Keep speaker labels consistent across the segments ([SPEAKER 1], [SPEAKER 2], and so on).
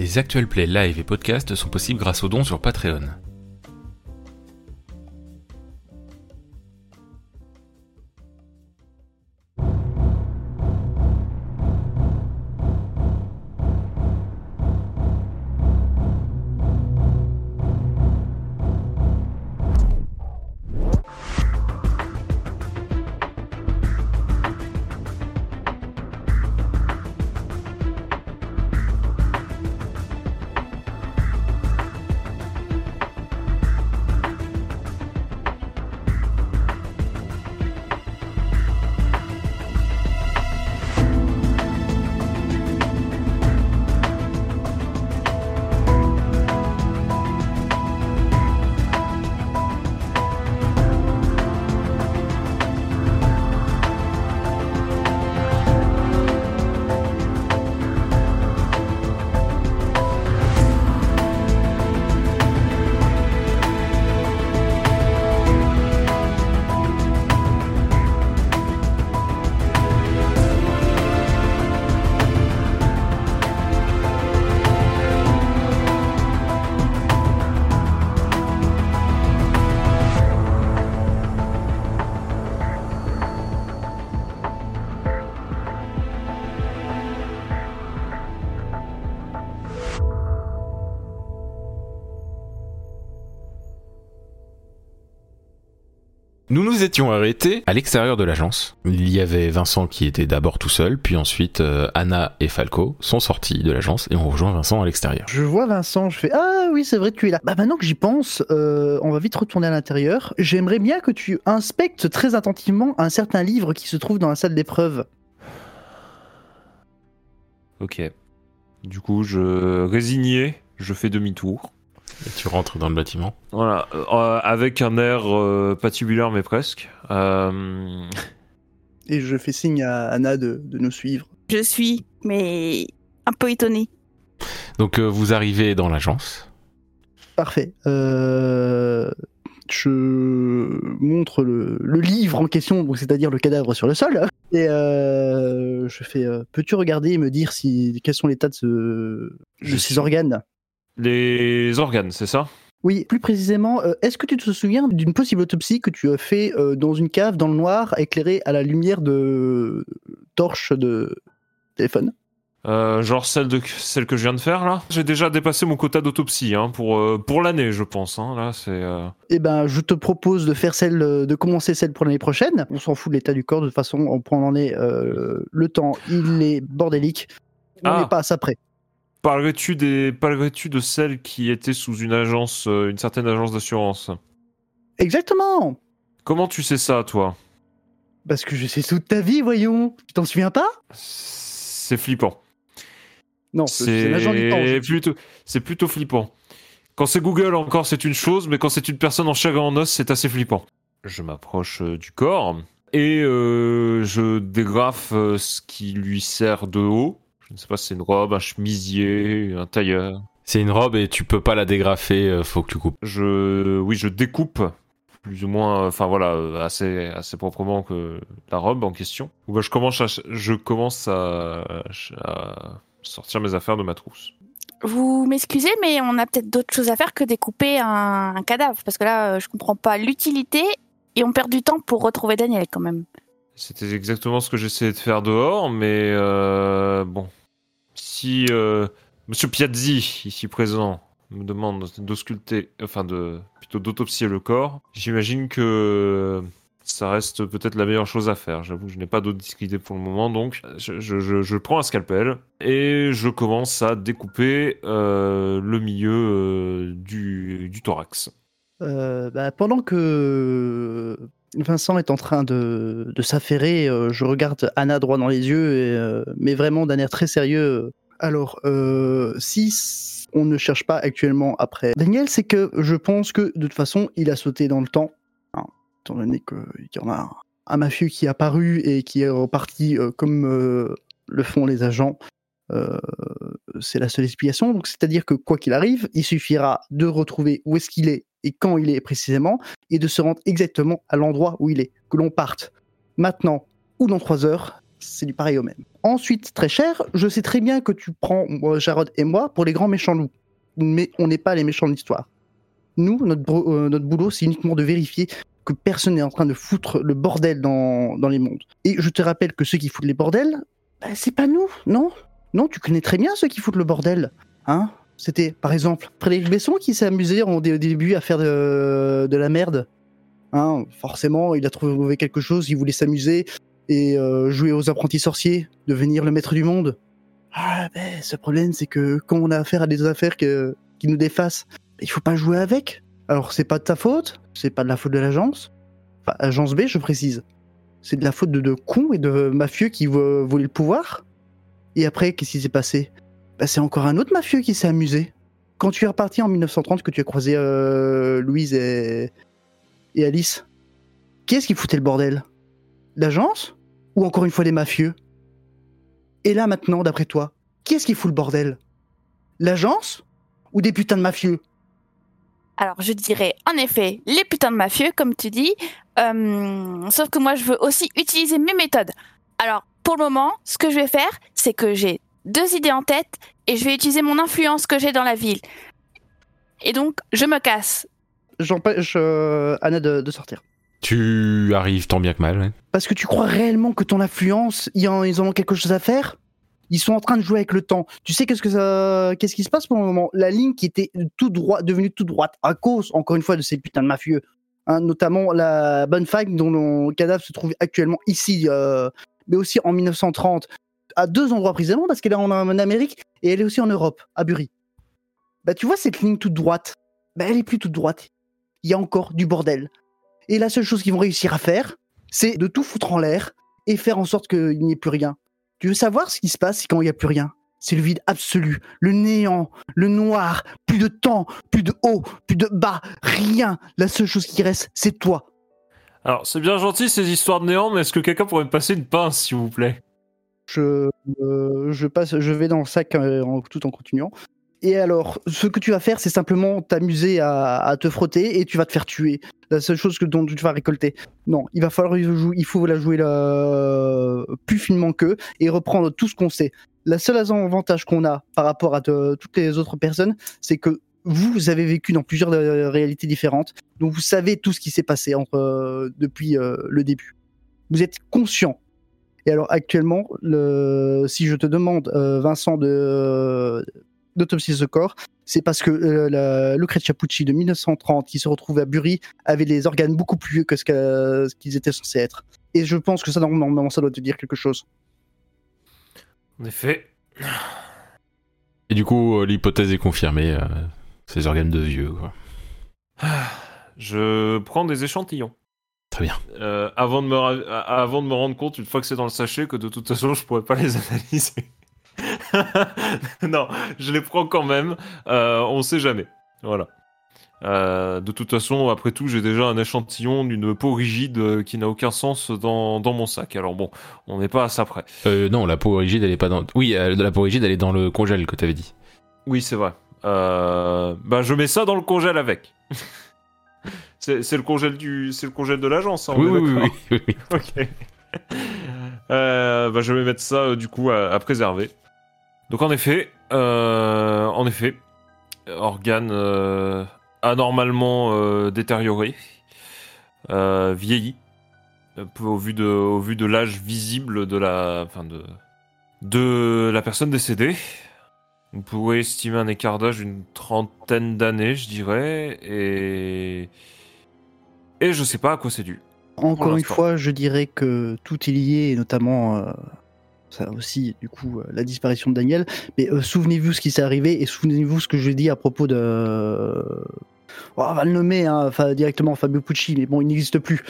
[SPEAKER 1] Les actuels plays live et podcasts sont possibles grâce aux dons sur Patreon. Étions arrêtés à l'extérieur de l'agence. Il y avait Vincent qui était d'abord tout seul, puis ensuite euh, Anna et Falco sont sortis de l'agence et on rejoint Vincent à l'extérieur.
[SPEAKER 2] Je vois Vincent, je fais Ah oui, c'est vrai que tu es là. Bah maintenant que j'y pense, euh, on va vite retourner à l'intérieur. J'aimerais bien que tu inspectes très attentivement un certain livre qui se trouve dans la salle d'épreuve.
[SPEAKER 3] Ok. Du coup, je résigné, je fais demi-tour.
[SPEAKER 1] Et tu rentres dans le bâtiment.
[SPEAKER 3] Voilà, euh, avec un air euh, patibulaire mais presque. Euh,
[SPEAKER 2] Et je fais signe à Anna de, de nous suivre.
[SPEAKER 4] Je suis, mais un peu étonnée.
[SPEAKER 1] Donc euh, vous arrivez dans l'agence.
[SPEAKER 2] Parfait. Euh, je montre le, le livre en question, donc c'est-à-dire le cadavre sur le sol. Et euh, je fais euh, Peux-tu regarder et me dire si, quels sont les états de, ce, de
[SPEAKER 3] Je
[SPEAKER 2] ces
[SPEAKER 3] suis-
[SPEAKER 2] organes?
[SPEAKER 3] Les organes, c'est ça?
[SPEAKER 2] Oui, plus précisément, euh, est-ce que tu te souviens d'une possible autopsie que tu as fait euh, dans une cave dans le noir, éclairée à la lumière de torche de téléphone?
[SPEAKER 3] Euh, Genre celle, de, celle que je viens de faire là? J'ai déjà dépassé mon quota d'autopsie hein, pour, euh, pour l'année, je pense. Hein. Là, c'est. euh,
[SPEAKER 2] Eh ben, je te propose de faire celle, euh, de commencer celle pour l'année prochaine. On s'en fout de l'état du corps, de toute façon, on prend en est euh, le temps, il est bordélique. On
[SPEAKER 3] Ah.
[SPEAKER 2] n'est pas à ça près.
[SPEAKER 3] Parlerais-tu des, de celle qui était sous une agence, euh, une certaine agence d'assurance?
[SPEAKER 2] Exactement
[SPEAKER 3] Comment tu sais ça, toi?
[SPEAKER 2] Parce que je sais toute ta vie, voyons. Tu t'en souviens pas?
[SPEAKER 3] C'est flippant.
[SPEAKER 2] Non, c'est l'agent du temps.
[SPEAKER 3] Plutôt, c'est plutôt flippant. Quand c'est Google encore, c'est une chose, mais quand c'est une personne en chair et en os, c'est assez flippant. Je m'approche euh, du corps et euh, je dégrafe ce qui lui sert de haut. Je ne sais pas si c'est une robe, un chemisier, un tailleur.
[SPEAKER 1] C'est une robe et tu peux pas la dégrafer, euh, faut que tu coupes.
[SPEAKER 3] Je, oui, je découpe plus ou moins, enfin voilà, euh, assez, assez proprement que la robe en question. Ou ben, je commence à, je commence à, à sortir mes affaires de ma trousse.
[SPEAKER 4] Vous m'excusez, mais on a peut-être d'autres choses à faire que découper un, un cadavre. Parce que là, euh, je comprends pas l'utilité et on perd du temps pour retrouver Daniel quand même.
[SPEAKER 3] C'était exactement ce que j'essayais de faire dehors, mais euh, bon. Si euh, Monsieur Piazzi, ici présent, me demande d'ausculter, enfin de plutôt d'autopsier le corps, j'imagine que ça reste peut-être la meilleure chose à faire. J'avoue que je n'ai pas d'autres idées pour le moment, donc je, prends un scalpel et je commence à découper euh, le milieu euh, du, du thorax.
[SPEAKER 2] Euh, bah, pendant que Vincent est en train de, s'affairer, euh, je regarde Anna droit dans les yeux, euh, mais vraiment d'un air très sérieux. Alors, euh, si on ne cherche pas actuellement après Daniel, c'est que je pense que de toute façon, il a sauté dans le temps, hein, étant donné qu'il y en a un, mafieux qui est apparu et qui est reparti comme le font les agents. C'est la seule explication. Donc, c'est-à-dire que quoi qu'il arrive, il suffira de retrouver où est-ce qu'il est et quand il est précisément, et de se rendre exactement à l'endroit où il est. Que l'on parte maintenant ou dans trois heures, c'est du pareil au même. Ensuite, très cher, je sais très bien que tu prends moi, Jarod et moi pour les grands méchants loups. Mais on n'est pas les méchants de l'histoire. Nous, notre, euh, boulot, c'est uniquement de vérifier que personne n'est en train de foutre le bordel dans, dans les mondes. Et je te rappelle que ceux qui foutent les bordels, bah, c'est pas nous, non? Non, tu connais très bien ceux qui foutent le bordel. Hein? C'était, par exemple, Frédéric Besson qui s'est amusé en au début à faire de, de la merde. Hein Forcément, il a trouvé quelque chose, il voulait s'amuser et euh, jouer aux apprentis sorciers, devenir le maître du monde. Ah, ben, ce problème, c'est que quand on a affaire à des affaires qui nous défassent, il faut pas jouer avec. Alors, c'est pas de ta faute, c'est pas de la faute de l'agence. Enfin, agence B, je précise. C'est de la faute de, de cons et de mafieux qui vo- voulaient le pouvoir. Et après, qu'est-ce qui s'est passé? Bah, C'est encore un autre mafieux qui s'est amusé. Quand tu es reparti en 1930, que tu as croisé euh, Louise et, Alice, qui est-ce qui foutait le bordel? L'agence? Ou encore une fois les mafieux? Et là maintenant, d'après toi, qui est-ce qui fout le bordel? L'agence? Ou des putains de mafieux?
[SPEAKER 4] Alors, je dirais en effet les putains de mafieux, comme tu dis. Euh, sauf que moi, je veux aussi utiliser mes méthodes. Alors, pour le moment, ce que je vais faire, c'est que j'ai deux idées en tête et je vais utiliser mon influence que j'ai dans la ville. Et donc, je me casse.
[SPEAKER 2] J'empêche euh, Anna de, de sortir.
[SPEAKER 1] Tu arrives tant bien que mal, ouais.
[SPEAKER 2] Parce que tu crois réellement que ton influence, ils en, ils en ont quelque chose à faire? Ils sont en train de jouer avec le temps. Tu sais qu'est-ce que ça, qu'est-ce qui se passe pour le moment? La ligne qui était tout droit, devenue tout droite à cause, encore une fois, de ces putains de mafieux. Hein, notamment la bonne fac dont le cadavre se trouve actuellement ici, euh, mais aussi en 1930, à deux endroits précisément, parce qu'elle est en, Amérique et elle est aussi en Europe, à Bury. Bah tu vois cette ligne toute droite, bah elle est plus toute droite. Il y a encore du bordel. Et la seule chose qu'ils vont réussir à faire, c'est de tout foutre en l'air et faire en sorte qu'il n'y ait plus rien. Tu veux savoir ce qui se passe quand il n'y a plus rien? C'est le vide absolu, le néant, le noir, plus de temps, plus de haut, plus de bas, rien. La seule chose qui reste, c'est toi.
[SPEAKER 3] Alors, c'est bien gentil ces histoires de néant, mais est-ce que quelqu'un pourrait me passer une pince, s'il vous plaît?
[SPEAKER 2] Je, euh, je passe, je vais dans le sac euh, tout en continuant. Et alors, ce que tu vas faire, c'est simplement t'amuser à, te frotter et tu vas te faire tuer. La seule chose que dont tu vas récolter. Non, il va falloir il faut la jouer plus finement qu'eux et reprendre tout ce qu'on sait. La seule avantage qu'on a par rapport à te- toutes les autres personnes, c'est que vous, avez vécu dans plusieurs euh, réalités différentes, donc vous savez tout ce qui s'est passé depuis le début. Vous êtes conscient. Et alors actuellement, le, si je te demande, euh, Vincent, de d'autopsier ce corps, c'est parce que euh, la Lucrezia Pucci de 1930, qui se retrouve à Bury, avait des organes beaucoup plus vieux que ce qu'ils étaient censés être. Et je pense que ça, normalement, ça doit te dire quelque chose.
[SPEAKER 3] En effet.
[SPEAKER 1] Et du coup, euh, l'hypothèse est confirmée. euh, ces organes de vieux, quoi.
[SPEAKER 3] Je prends des échantillons.
[SPEAKER 1] Très bien.
[SPEAKER 3] Euh, avant, de me ra- a- avant de me rendre compte, une fois que c'est dans le sachet, que de toute façon, je pourrais pas les analyser. non, je les prends quand même. Euh, on sait jamais. Voilà. Euh, de toute façon, après tout, j'ai déjà un échantillon d'une peau rigide euh, qui n'a aucun sens dans, dans mon sac. Alors bon, on n'est pas à ça près.
[SPEAKER 1] Euh, non, la peau rigide, elle est pas dans. Oui, euh, la peau rigide, elle est dans le congèle que t'avais dit.
[SPEAKER 3] Oui, c'est vrai. Euh, bah, je mets ça dans le congèle avec. c'est le congèle du, c'est le congèle de l'agence. hein, on
[SPEAKER 1] oui.
[SPEAKER 3] Ok. Euh, bah, je vais mettre ça euh, du coup à, à préserver. Donc en effet, euh, en effet, organe anormalement détérioré, vieilli, au vu de, au vu de l'âge visible de la, enfin de, de la personne décédée. Vous pourrez estimer un écart d'âge d'une trentaine d'années, je dirais, et et je sais pas à quoi c'est dû.
[SPEAKER 2] Encore une fois, je dirais que tout est lié, et notamment euh, ça aussi, du coup, euh, la disparition de Daniel. Mais euh, souvenez-vous ce qui s'est arrivé et souvenez-vous ce que je dis à propos de. Oh, on va le nommer hein, directement Fabio Pucci, mais bon, il n'existe plus.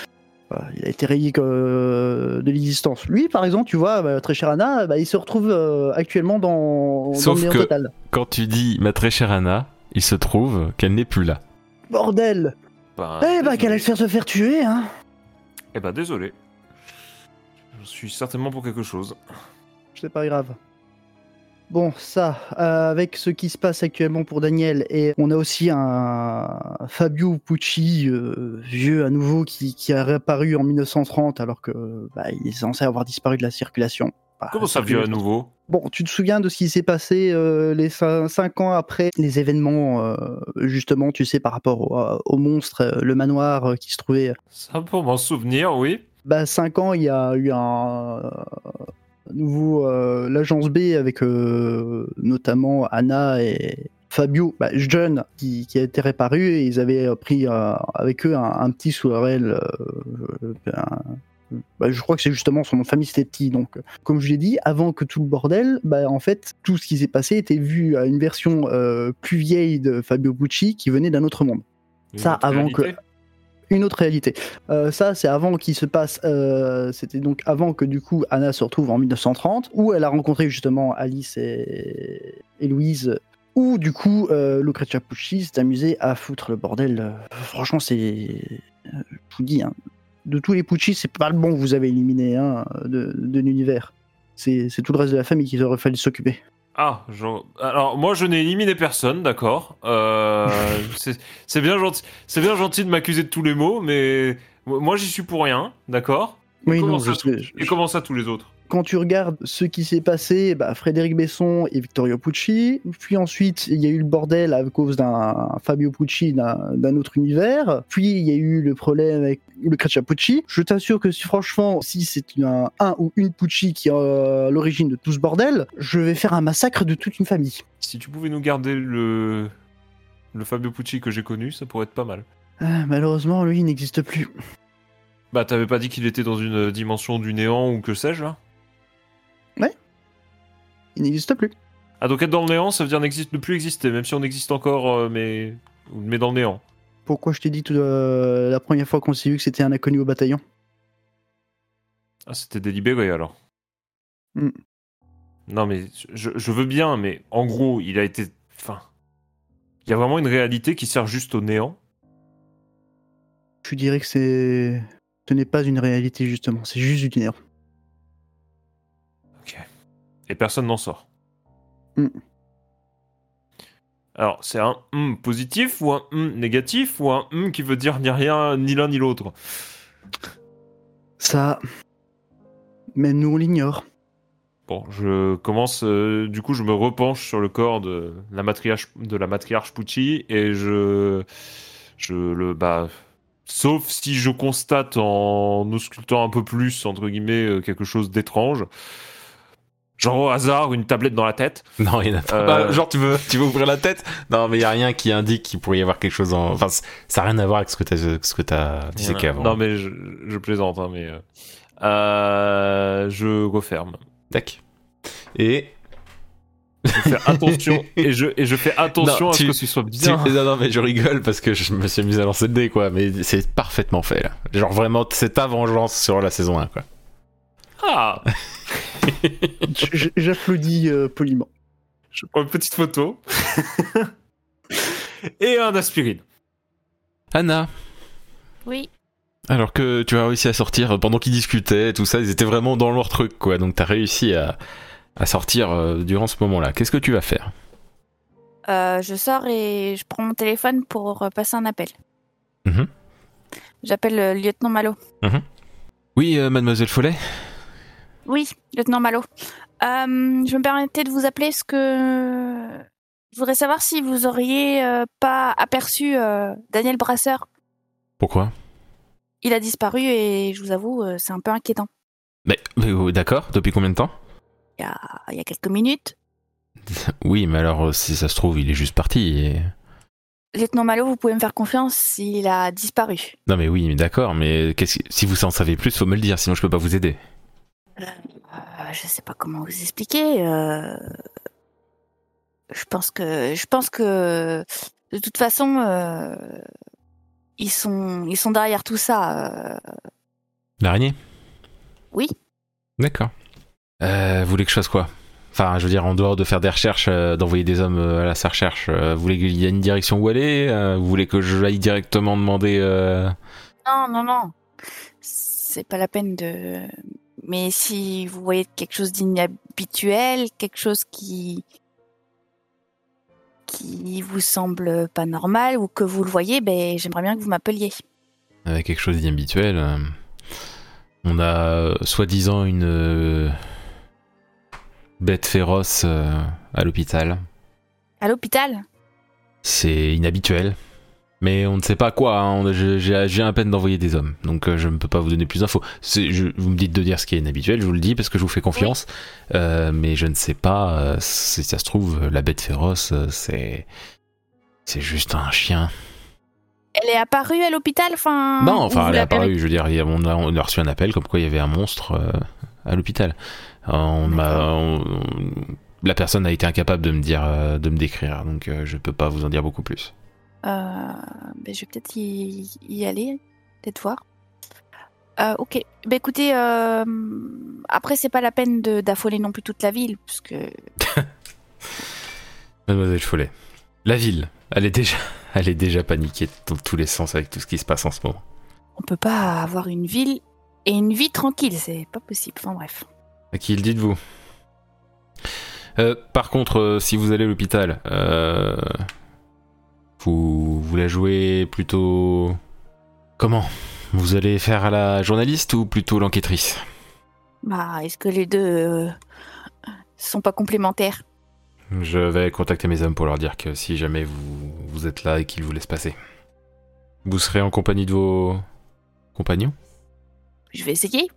[SPEAKER 2] Voilà, il a été rayé euh, de l'existence. Lui, par exemple, tu vois, bah, très cher Anna, bah, il se retrouve euh, actuellement dans, dans
[SPEAKER 1] Sauf
[SPEAKER 2] le néant
[SPEAKER 1] que-
[SPEAKER 2] total.
[SPEAKER 1] Quand tu dis ma très chère Anna, il se trouve qu'elle n'est plus là.
[SPEAKER 2] Bordel
[SPEAKER 3] Ben,
[SPEAKER 2] Eh bah,
[SPEAKER 3] désolé.
[SPEAKER 2] qu'elle allait se faire se faire tuer, hein
[SPEAKER 3] Eh ben désolé. Je suis certainement pour quelque chose.
[SPEAKER 2] C'est pas grave. Bon, ça, euh, avec ce qui se passe actuellement pour Daniel, et on a aussi un Fabio Pucci, euh, vieux à nouveau, qui, qui a réapparu en 1930 alors que bah, il est censé avoir disparu de la circulation. Bah,
[SPEAKER 3] Comment ça vient à nouveau?
[SPEAKER 2] Bon, tu te souviens de ce qui s'est passé euh, les cin- cinq ans après les événements, euh, justement, tu sais, par rapport au, au monstre, euh, le manoir qui se trouvait.
[SPEAKER 3] Ça pour m'en souvenir, oui.
[SPEAKER 2] Bah, cinq ans, il y a eu un, nouveau l'agence B avec notamment Anna et Fabio, bah, jeune, qui, qui a été réparu et ils avaient pris euh, avec eux un, un petit Sourel. Euh, un- bah, je crois que c'est justement son nom de famille, c'était petit. Donc, euh, comme je l'ai dit, avant que tout le bordel, bah, en fait, tout ce qui s'est passé était vu à une version euh, plus vieille de Fabio Bucci qui venait d'un autre monde.
[SPEAKER 3] Une
[SPEAKER 2] Ça,
[SPEAKER 3] autre
[SPEAKER 2] avant que-
[SPEAKER 3] réalité
[SPEAKER 2] Une autre réalité. Euh, ça, c'est avant qu'il se passe. euh, C'était donc avant que du coup Anna se retrouve en 1930, où elle a rencontré justement Alice et, et Louise. Où du coup euh, Lucrezia Pucci s'est amusé à foutre le bordel. Euh, franchement, c'est. euh, Je vous dis, hein, de tous les Pucci, c'est pas le bon que vous avez éliminé hein, de, de l'univers. C'est tout le reste de la famille qui aurait fallu s'occuper.
[SPEAKER 3] Ah, alors moi je n'ai éliminé personne, d'accord. Euh, c'est bien gentil, c'est bien gentil de m'accuser de tous les maux, mais moi j'y suis pour rien, d'accord.
[SPEAKER 2] Oui,
[SPEAKER 3] comment
[SPEAKER 2] non,
[SPEAKER 3] ça,
[SPEAKER 2] je sais, je-
[SPEAKER 3] Et comment ça tous les autres?
[SPEAKER 2] Quand tu regardes ce qui s'est passé, bah, Frédéric Besson et Vittorio Pucci, puis ensuite il y a eu le bordel à cause d'un Fabio Pucci d'un autre univers, puis il y a eu le problème avec le Creccia Pucci. Je t'assure que si franchement, si c'est un, un ou une Pucci qui est à l'origine de tout ce bordel, je vais faire un massacre de toute une famille.
[SPEAKER 3] Si tu pouvais nous garder le le Fabio Pucci que j'ai connu, ça pourrait être pas mal.
[SPEAKER 2] Ah, malheureusement, lui, il n'existe plus.
[SPEAKER 3] Bah t'avais pas dit qu'il était dans une dimension du néant ou que sais-je là
[SPEAKER 2] Il n'existe plus.
[SPEAKER 3] Ah donc être dans le néant, ça veut dire ne plus exister, même si on existe encore, euh, mais mais dans le néant.
[SPEAKER 2] Pourquoi je t'ai dit tout, euh, la première fois qu'on s'est vu que c'était un inconnu au bataillon?
[SPEAKER 3] Ah c'était délibéré alors.
[SPEAKER 2] Hmm.
[SPEAKER 3] Non mais je, je veux bien, mais en gros il a été, enfin, il y a vraiment une réalité qui sert juste au néant.
[SPEAKER 2] Je dirais que c'est. Ce n'est pas une réalité, justement, c'est juste du néant.
[SPEAKER 3] Et personne n'en sort.
[SPEAKER 2] Mm.
[SPEAKER 3] Alors, c'est un hum positif ou un hum négatif ou un hum qui veut dire ni rien, ni l'un ni l'autre?
[SPEAKER 2] Ça. Mais nous, on l'ignore.
[SPEAKER 3] Bon, je commence, euh, du coup, je me repenche sur le corps de la matriarche, de la matriarche Pucci et je, je le, bah, sauf si je constate en auscultant un peu plus, entre guillemets, euh, quelque chose d'étrange. Genre au hasard, une tablette dans la tête.
[SPEAKER 1] Non, il y en a pas.
[SPEAKER 3] Euh.
[SPEAKER 1] Bah, genre, tu veux, tu veux ouvrir la tête? Non, mais il y a rien qui indique qu'il pourrait y avoir quelque chose en. Enfin, ça n'a rien à voir avec ce que t'as, ce que t'as disséqué avant.
[SPEAKER 3] Non, mais je, je plaisante, hein, mais. euh, euh, je referme.
[SPEAKER 1] Tac. Et.
[SPEAKER 3] Je fais attention et je, et je fais attention
[SPEAKER 1] Non,
[SPEAKER 3] à
[SPEAKER 1] tu-
[SPEAKER 3] ce que ce soit
[SPEAKER 1] Tu-
[SPEAKER 3] bien.
[SPEAKER 1] non, non, mais je rigole parce que je me suis amusé à lancer le dé, quoi. Mais c'est parfaitement fait, là. Genre, vraiment, c'est ta vengeance sur la saison 1, quoi.
[SPEAKER 3] Ah
[SPEAKER 2] J'applaudis euh, poliment.
[SPEAKER 3] Je prends une petite photo. et un aspirine.
[SPEAKER 1] Anna,
[SPEAKER 4] Oui.
[SPEAKER 1] alors que tu as réussi à sortir pendant qu'ils discutaient, tout ça, ils étaient vraiment dans leur truc, quoi. Donc, t'as réussi à, à sortir euh, durant ce moment-là. Qu'est-ce que tu vas faire?
[SPEAKER 4] Euh, je sors et je prends mon téléphone pour euh, passer un appel.
[SPEAKER 1] Mhm.
[SPEAKER 4] J'appelle le lieutenant Malo.
[SPEAKER 1] Oui, euh, mademoiselle Follet
[SPEAKER 4] Oui, lieutenant Malo. Euh, je me permettais de vous appeler parce que je voudrais savoir si vous auriez euh, pas aperçu euh, Daniel Brasseur.
[SPEAKER 1] Pourquoi?
[SPEAKER 4] Il a disparu et je vous avoue, euh, c'est un peu inquiétant.
[SPEAKER 1] Mais, mais, oh, d'accord, depuis combien de temps?
[SPEAKER 4] Il y a, il y a quelques minutes.
[SPEAKER 1] Oui, mais alors, si ça se trouve, il est juste parti. et-
[SPEAKER 4] Lieutenant Malo, vous pouvez me faire confiance, il a disparu.
[SPEAKER 1] Non, mais oui, mais d'accord, mais si vous en savez plus, faut me le dire, sinon je peux pas vous aider.
[SPEAKER 4] Euh, je sais pas comment vous expliquer. euh, Je pense que, je pense que, de toute façon, euh, ils sont, ils sont derrière tout ça. euh,
[SPEAKER 1] L'araignée?
[SPEAKER 4] Oui.
[SPEAKER 1] D'accord. Vous voulez que je fasse quoi? Enfin, je veux dire, en dehors de faire des recherches, d'envoyer des hommes à la sa recherche, vous voulez qu'il y ait une direction où aller Vous voulez que je aille directement demander
[SPEAKER 4] Non, non, non. C'est pas la peine de. Mais si vous voyez quelque chose d'inhabituel, quelque chose qui qui vous semble pas normal ou que vous le voyez, ben j'aimerais bien que vous m'appeliez.
[SPEAKER 1] avec quelque chose d'inhabituel euh, On a euh, soi-disant une euh, bête féroce euh, à l'hôpital.
[SPEAKER 4] À l'hôpital?
[SPEAKER 1] C'est inhabituel. Mais on ne sait pas quoi, hein. J'ai à peine d'envoyer des hommes, donc euh, je ne peux pas vous donner plus d'infos. Vous me dites de dire ce qui est inhabituel, je vous le dis parce que je vous fais confiance, Euh, mais je ne sais pas euh, si ça se trouve, la bête féroce, c'est... C'est juste un chien.
[SPEAKER 4] Elle est apparue à l'hôpital enfin,
[SPEAKER 1] Non, enfin, elle est apparue. Je veux dire, on a, on a reçu un appel comme quoi il y avait un monstre à l'hôpital. On m'a, la personne a été incapable de me dire, de me décrire, donc je peux pas vous en dire beaucoup plus.
[SPEAKER 4] Euh, ben, je vais peut-être y, y aller, peut-être voir. Euh, ok. Ben, écoutez, euh, après, c'est pas la peine d'affoler non plus toute la ville, parce que
[SPEAKER 1] Mademoiselle Follet, la ville, elle est déjà, elle est déjà paniquée dans tous les sens avec tout ce qui se passe en ce moment.
[SPEAKER 4] on peut pas avoir une ville et une vie tranquille, c'est pas possible. Enfin bref.
[SPEAKER 1] À qui le dites-vous? Euh, Par contre, euh, si vous allez à l'hôpital, euh, vous, vous la jouez plutôt comment? Vous allez faire la journaliste ou plutôt l'enquêtrice?
[SPEAKER 4] Bah, est-ce que les deux euh, sont pas complémentaires?
[SPEAKER 1] Je vais contacter mes hommes pour leur dire que si jamais vous, vous êtes là et qu'ils vous laissent passer, vous serez en compagnie de vos compagnons?
[SPEAKER 4] Je vais essayer.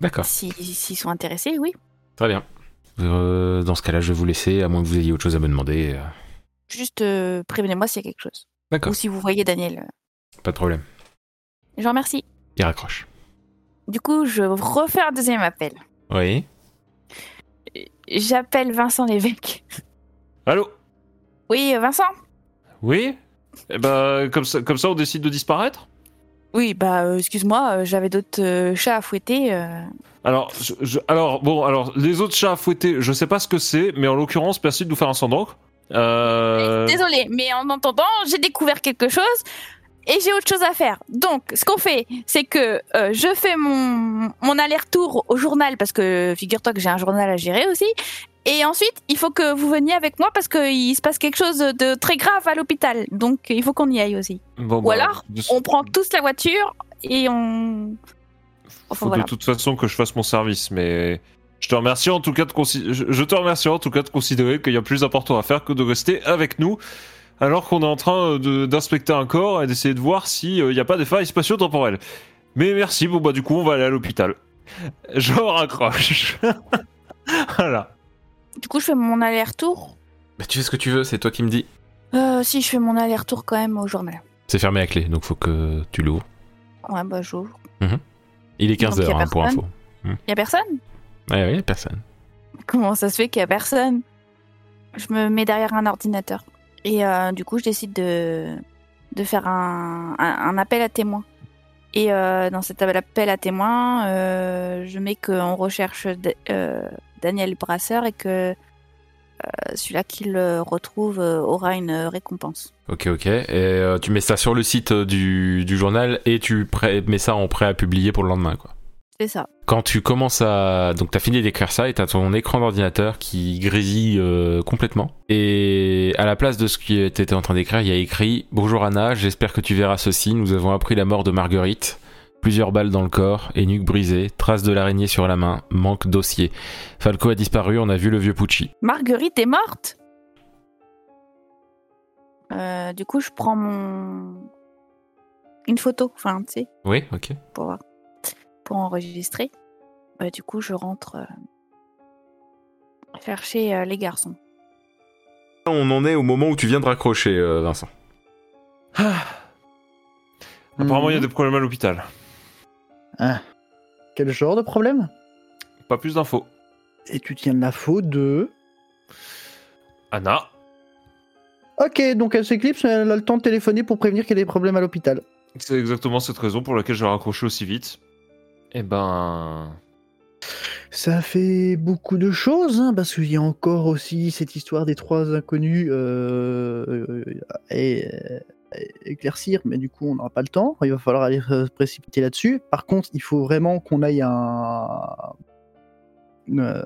[SPEAKER 1] D'accord,
[SPEAKER 4] Si- S'ils sont intéressés, oui.
[SPEAKER 1] très bien. Euh, dans ce cas-là, je vais vous laisser, à moins que vous ayez autre chose à me demander.
[SPEAKER 4] Juste euh, prévenez-moi s'il y a quelque chose.
[SPEAKER 1] D'accord,
[SPEAKER 4] Ou si vous voyez Daniel. euh,
[SPEAKER 1] pas de problème.
[SPEAKER 4] Je vous remercie.
[SPEAKER 1] Il raccroche.
[SPEAKER 4] Du coup, je refais un deuxième appel.
[SPEAKER 1] Oui
[SPEAKER 4] J'appelle Vincent Lévesque.
[SPEAKER 3] Allô?
[SPEAKER 4] Oui, euh, Vincent?
[SPEAKER 3] Oui? Eh ben, comme ça, comme ça, on décide de disparaître?
[SPEAKER 4] Oui, bah, euh, excuse-moi, euh, j'avais d'autres euh, chats à fouetter. euh.
[SPEAKER 3] alors, je- je- alors, bon, alors, les autres chats à fouetter, je sais pas ce que c'est, mais en l'occurrence, merci de nous faire un d'encre. Euh...
[SPEAKER 4] Désolée, mais en entendant, j'ai découvert quelque chose et j'ai autre chose à faire. Donc, ce qu'on fait, c'est que euh, je fais mon, mon aller-retour au journal parce que figure-toi que j'ai un journal à gérer aussi. Et ensuite, il faut que vous veniez avec moi parce qu'il se passe quelque chose de très grave à l'hôpital. Donc, il faut qu'on y aille aussi.
[SPEAKER 3] Bon,
[SPEAKER 4] Ou
[SPEAKER 3] bah,
[SPEAKER 4] alors, On prend tous la voiture et on. Enfin,
[SPEAKER 3] faut
[SPEAKER 4] voilà.
[SPEAKER 3] de toute façon que je fasse mon service, mais je te remercie en tout cas de consi- je je te remercie en tout cas de considérer qu'il y a plus important à faire que de rester avec nous alors qu'on est en train de- d'inspecter un corps et d'essayer de voir s'il n'y a pas des failles spatio-temporelles. Mais merci, bon bah du coup on va aller à l'hôpital. Je raccroche. voilà.
[SPEAKER 4] Du coup, je fais mon aller-retour.
[SPEAKER 1] Bah, tu fais ce que tu veux, c'est toi qui me dis.
[SPEAKER 4] Euh, si, je fais mon aller-retour quand même au journal.
[SPEAKER 1] C'est fermé à clé, donc faut que tu l'ouvres.
[SPEAKER 4] Ouais, bah, j'ouvre.
[SPEAKER 1] Il est
[SPEAKER 4] Donc,
[SPEAKER 1] 15h
[SPEAKER 4] y a
[SPEAKER 1] pour info.
[SPEAKER 4] Y a personne?
[SPEAKER 1] Ouais, ouais, y a personne.
[SPEAKER 4] Comment ça se fait qu'il y a personne? Je me mets derrière un ordinateur. Et euh, du coup, je décide de, de faire un, un, un appel à témoins. Et euh, dans cet appel à témoins, euh, je mets qu'on recherche Daniel Brasseur et que celui-là qui le retrouve aura une récompense.
[SPEAKER 1] Ok, ok. Et tu mets ça sur le site du, du journal et tu mets ça en prêt à publier pour le lendemain, quoi.
[SPEAKER 4] C'est ça.
[SPEAKER 1] Quand tu commences à... Donc t'as fini d'écrire ça et t'as ton écran d'ordinateur qui grésille euh, complètement. Et à la place de ce que t'étais en train d'écrire, il y a écrit « Bonjour Anna, j'espère que tu verras ceci. Nous avons appris la mort de Marguerite. Plusieurs balles dans le corps et nuque brisée, traces de l'araignée sur la main, manque d'ossier. Falco a disparu, on a vu le vieux Pucci.
[SPEAKER 4] Marguerite est morte? Euh, Du coup, je prends mon... une photo, enfin, tu sais, »
[SPEAKER 1] Oui, ok.
[SPEAKER 4] pour voir, pour enregistrer. Euh, du coup, je rentre euh, chercher euh, les garçons.
[SPEAKER 1] On en est au moment où tu viens de raccrocher, euh, Vincent.
[SPEAKER 3] Apparemment il y a
[SPEAKER 2] Mhm.
[SPEAKER 3] des problèmes à l'hôpital.
[SPEAKER 2] Ah. Quel genre de problème?
[SPEAKER 3] Pas plus d'infos.
[SPEAKER 2] Et tu tiens de la faute de...
[SPEAKER 3] Anna,
[SPEAKER 2] Ok, donc elle s'éclipse, elle a le temps de téléphoner pour prévenir qu'il y a des problèmes à l'hôpital.
[SPEAKER 3] c'est exactement cette raison pour laquelle j'ai raccroché aussi vite. Eh ben...
[SPEAKER 2] Ça fait beaucoup de choses, hein, parce qu'il y a encore aussi cette histoire des trois inconnus euh, euh, à, à éclaircir, mais du coup on n'aura pas le temps, il va falloir aller se précipiter là-dessus. Par contre, il faut vraiment qu'on aille un... euh,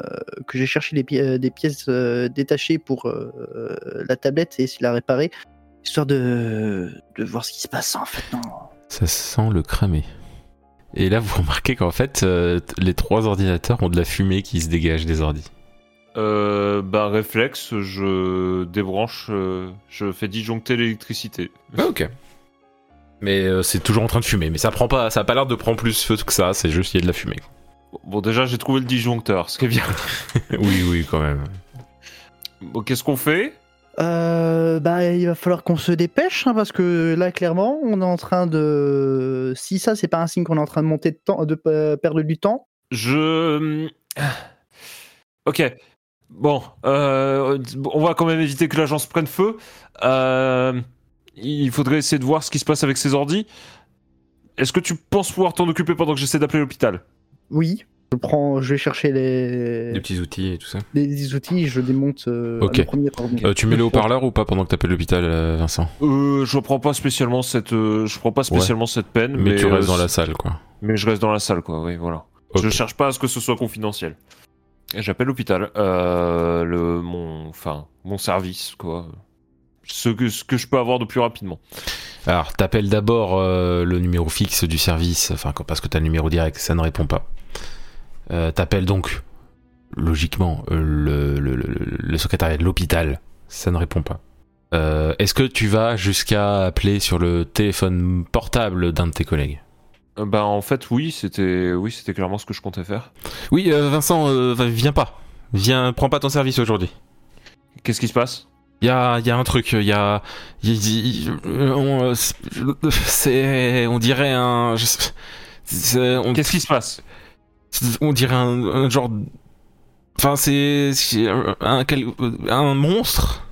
[SPEAKER 2] que j'ai cherché euh, des pièces euh, détachées pour euh, la tablette et essayer de la réparer, histoire de, voir ce qui se passe en fait.
[SPEAKER 1] Ça sent le cramé. Et là, vous remarquez qu'en fait, euh, les trois ordinateurs ont de la fumée qui se dégage des ordis.
[SPEAKER 3] Euh, bah, réflexe, je débranche, euh, je fais disjoncter l'électricité.
[SPEAKER 1] Ah, ok. Mais euh, c'est toujours en train de fumer. Mais ça prend pas, ça a pas l'air de prendre plus feu que ça. C'est juste qu'il y a de la fumée.
[SPEAKER 3] Bon, déjà, j'ai trouvé le disjoncteur, ce qui est bien.
[SPEAKER 1] oui, oui, quand même.
[SPEAKER 3] Bon, qu'est-ce qu'on fait?
[SPEAKER 2] Euh, bah, il va falloir qu'on se dépêche hein, parce que là, clairement, on est en train de. Si ça, c'est pas un signe qu'on est en train de monter de temps, de euh, perdre du temps.
[SPEAKER 3] Je. Ok. Bon, euh, on va quand même éviter que l'agence prenne feu. Euh, il faudrait essayer de voir ce qui se passe avec ces ordis. Est-ce que tu penses pouvoir t'en occuper pendant que j'essaie d'appeler l'hôpital?
[SPEAKER 2] Oui. Je prends, je vais chercher les,
[SPEAKER 1] Des petits outils et tout ça.
[SPEAKER 2] les, les outils, je démonte euh,
[SPEAKER 1] Ok.
[SPEAKER 2] le premier ordinateur.
[SPEAKER 1] Euh, tu mets le haut-parleur ou pas pendant que t'appelles l'hôpital, euh, Vincent
[SPEAKER 3] euh, Je prends pas spécialement cette, euh, je prends pas spécialement cette peine,
[SPEAKER 1] mais,
[SPEAKER 3] mais,
[SPEAKER 1] tu restes dans la salle, quoi.
[SPEAKER 3] Mais je reste dans la salle, quoi. Oui, voilà.
[SPEAKER 1] Ok.
[SPEAKER 3] Je cherche pas à ce que ce soit confidentiel. J'appelle l'hôpital, euh, le mon, enfin, mon service, quoi. Ce que ce que je peux avoir de plus rapidement.
[SPEAKER 1] Alors, t'appelles d'abord euh, le numéro fixe du service, enfin, quand- parce que t'as le numéro direct, ça ne répond pas. Euh, t'appelles donc, logiquement, euh, le, le- le- le secrétariat de l'hôpital, ça ne répond pas. Euh, Est-ce que tu vas jusqu'à appeler sur le téléphone portable d'un de tes collègues?
[SPEAKER 3] Euh, bah en fait oui, c'était oui c'était clairement ce que je comptais faire.
[SPEAKER 1] Oui, euh, Vincent, euh, viens pas. Viens, prends pas ton service aujourd'hui.
[SPEAKER 3] Qu'est-ce qui se passe?
[SPEAKER 1] Il y a, y a un truc, il y a, y a- y- on, euh, c'est, on dirait un,
[SPEAKER 3] Qu'est-ce qui se passe?
[SPEAKER 1] On dirait un, un genre, enfin c'est, un, quel- un monstre.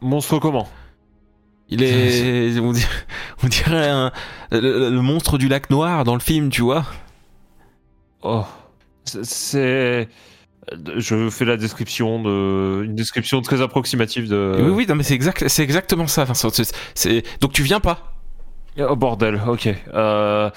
[SPEAKER 3] Monstre comment?
[SPEAKER 1] Il est, on dirait, on dirait un, le, le monstre du lac noir dans le film, tu vois.
[SPEAKER 3] Oh, c'est- je fais la description de une description très approximative de.
[SPEAKER 1] Oui, oui, non mais c'est exact, c'est exactement ça, Vincent. C'est, c'est- donc tu viens pas?
[SPEAKER 3] Oh bordel, ok. Euh,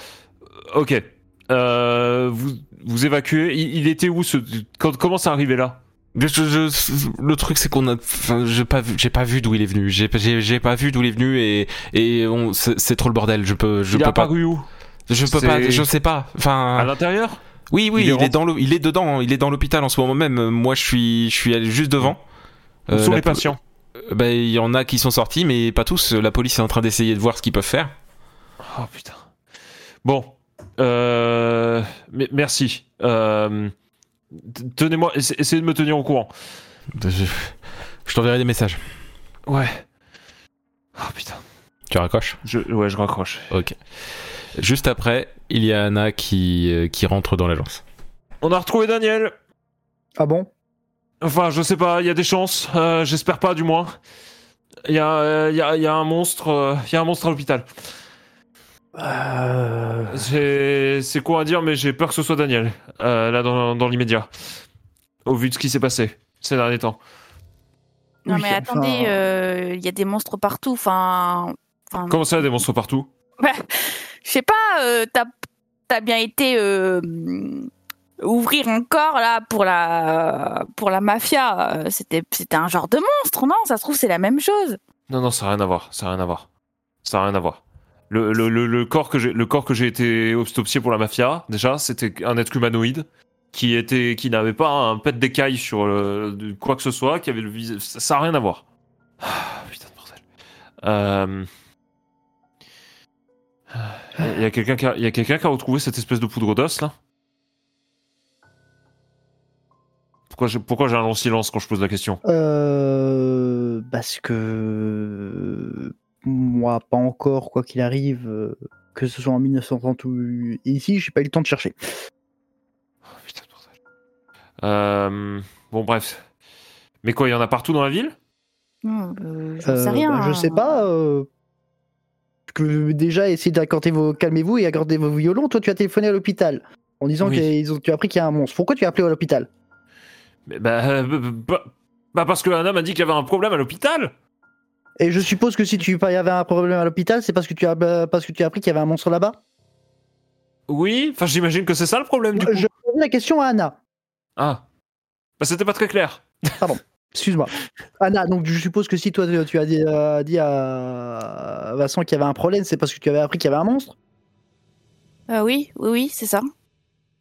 [SPEAKER 3] ok. Euh, vous vous évacuez. Il, il était où ce quand, Comment ça arrivé là?
[SPEAKER 1] Je- je- le truc c'est qu'on a, enfin, j'ai pas vu, j'ai pas vu d'où il est venu. J'ai, j'ai, j'ai pas vu d'où il est venu et et on, c'est, trop le bordel. Je peux, je
[SPEAKER 3] Il
[SPEAKER 1] peux pas,
[SPEAKER 3] apparu où?
[SPEAKER 1] Je peux pas, je sais pas. Enfin,
[SPEAKER 3] À l'intérieur?
[SPEAKER 1] Oui, oui,
[SPEAKER 3] il est
[SPEAKER 1] il, est
[SPEAKER 3] rentré-
[SPEAKER 1] dans le, il est dedans, il est dans l'hôpital en ce moment même. Moi, je suis, je suis allé juste devant.
[SPEAKER 3] Où
[SPEAKER 1] Euh,
[SPEAKER 3] sont les patients?
[SPEAKER 1] Euh, Ben, il y en a qui sont sortis, mais pas tous. La police est en train d'essayer de voir ce qu'ils peuvent faire.
[SPEAKER 3] Oh putain. Bon. Euh, merci. Euh, Tenez-moi, essa- essayez de me tenir au courant.
[SPEAKER 1] Je, je t'enverrai des messages.
[SPEAKER 3] Ouais. Oh putain.
[SPEAKER 1] Tu raccroches?
[SPEAKER 3] Je, ouais, je raccroche.
[SPEAKER 1] Ok. Juste après, il y a Anna qui, euh, qui rentre dans l'agence.
[SPEAKER 3] On a retrouvé Daniel.
[SPEAKER 2] Ah bon?
[SPEAKER 3] Enfin, je sais pas, il y a des chances. Euh, J'espère pas, du moins. Il y, a, il y, a, il y a un monstre. euh, Il y a un monstre à l'hôpital.
[SPEAKER 2] Euh,
[SPEAKER 3] C'est c'est quoi à dire, mais j'ai peur que ce soit Daniel. euh, là, dans, dans l'immédiat. Au vu de ce qui s'est passé ces derniers temps.
[SPEAKER 4] Non
[SPEAKER 2] oui,
[SPEAKER 4] mais attendez,
[SPEAKER 2] enfin,
[SPEAKER 4] euh, il y a des monstres partout. Enfin, enfin,
[SPEAKER 3] Comment ça, il y a des monstres partout?
[SPEAKER 4] Je sais pas. euh, T'as as bien été euh, ouvrir un corps là pour la pour la mafia. C'était c'était un genre de monstre, non? Ça se trouve c'est la même chose.
[SPEAKER 3] Non, non, ça n'a rien à voir. Ça n'a rien à voir. Ça n'a rien à voir. Le, le, le, corps que j'ai le corps que j'ai été autopsié pour la mafia, déjà, c'était un être humanoïde qui était qui n'avait pas un pet d'écaille sur de quoi que ce soit, qui avait le visage. Ça n'a rien à voir. Ah, putain de bordel. Euh... Il y a quelqu'un qui a, il y a quelqu'un qui a retrouvé cette espèce de poudre d'os là? Pourquoi j'ai pourquoi j'ai un long silence quand je pose la question?
[SPEAKER 2] Euh, parce que moi, pas encore, quoi qu'il arrive, euh, que ce soit en 1930 ou ici, j'ai pas eu le temps de chercher.
[SPEAKER 3] Oh, putain de bordel. Euh, bon, bref. Mais quoi, il y en a partout dans la ville?
[SPEAKER 4] Hmm, euh, J'en
[SPEAKER 2] Euh,
[SPEAKER 4] sais rien.
[SPEAKER 2] bah, je sais pas. euh, que déjà, essayez d'accorder vos. Calmez-vous et accorder vos violons. Toi, tu as téléphoné à l'hôpital en disant
[SPEAKER 3] Oui.
[SPEAKER 2] que tu as appris qu'il y a un monstre. Pourquoi tu as appelé à l'hôpital?
[SPEAKER 3] Bah, euh, bah, bah, bah, parce que Anna m'a dit qu'il y avait un problème à l'hôpital.
[SPEAKER 2] Et je suppose que si tu y avait un problème à l'hôpital, c'est parce que tu as euh, parce que tu as appris qu'il y avait un monstre là-bas?
[SPEAKER 3] Oui, enfin j'imagine que c'est ça le problème du coup.
[SPEAKER 2] Je pose la question à Anna.
[SPEAKER 3] Ah, bah c'était pas très clair.
[SPEAKER 2] Excuse-moi. Anna, donc je suppose que si toi tu as dit, euh, dit à Vincent qu'il y avait un problème, c'est parce que tu avais appris qu'il y avait un monstre?
[SPEAKER 4] Euh, oui, oui, oui, c'est ça.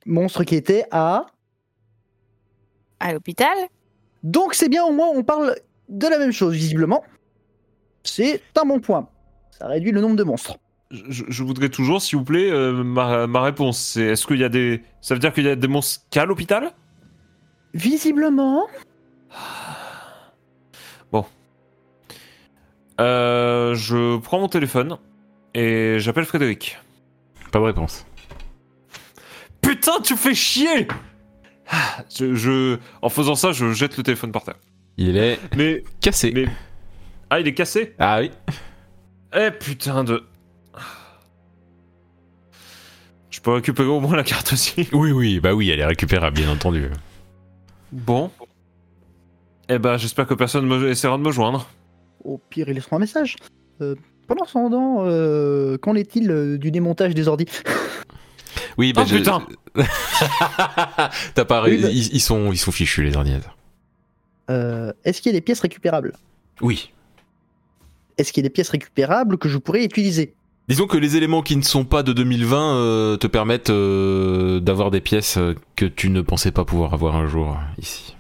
[SPEAKER 2] Monstre qui était à.
[SPEAKER 4] À l'hôpital.
[SPEAKER 2] Donc c'est bien, au moins on parle de la même chose, visiblement. C'est un bon point. Ça réduit le nombre de monstres.
[SPEAKER 3] Je, je voudrais toujours, s'il vous plaît, euh, ma, ma réponse. C'est est-ce qu'il y a des. Ça veut dire qu'il y a des monstres qu'à l'hôpital?
[SPEAKER 2] Visiblement.
[SPEAKER 3] Euh, Je prends mon téléphone et j'appelle Frédéric.
[SPEAKER 1] Pas de réponse.
[SPEAKER 3] Putain, tu fais chier je, je- En faisant ça, je jette le téléphone par terre.
[SPEAKER 1] Il est
[SPEAKER 3] Mais.
[SPEAKER 1] cassé.
[SPEAKER 3] mais... Ah, il est cassé
[SPEAKER 1] Ah oui.
[SPEAKER 3] Eh putain de. Je peux récupérer au moins la carte aussi.
[SPEAKER 1] Oui, oui, bah oui, elle est récupérable, bien entendu.
[SPEAKER 3] Bon. Eh ben, j'espère que personne me... essaiera de me joindre.
[SPEAKER 2] Au pire, il laissera un message. Euh, pendant ce temps, euh, qu'en est-il euh, du démontage des ordis
[SPEAKER 1] Oui, bah
[SPEAKER 3] Oh,
[SPEAKER 1] je-
[SPEAKER 3] putain.
[SPEAKER 1] T'as pas.
[SPEAKER 2] Oui, bah-
[SPEAKER 1] ils, ils sont, ils sont fichus, les ordinateurs.
[SPEAKER 2] Euh, Est-ce qu'il y a des pièces récupérables?
[SPEAKER 1] Oui.
[SPEAKER 2] Est-ce qu'il y a des pièces récupérables que je pourrais utiliser
[SPEAKER 1] Disons que les éléments qui ne sont pas de 2020 euh, te permettent euh, d'avoir des pièces euh, que tu ne pensais pas pouvoir avoir un jour ici.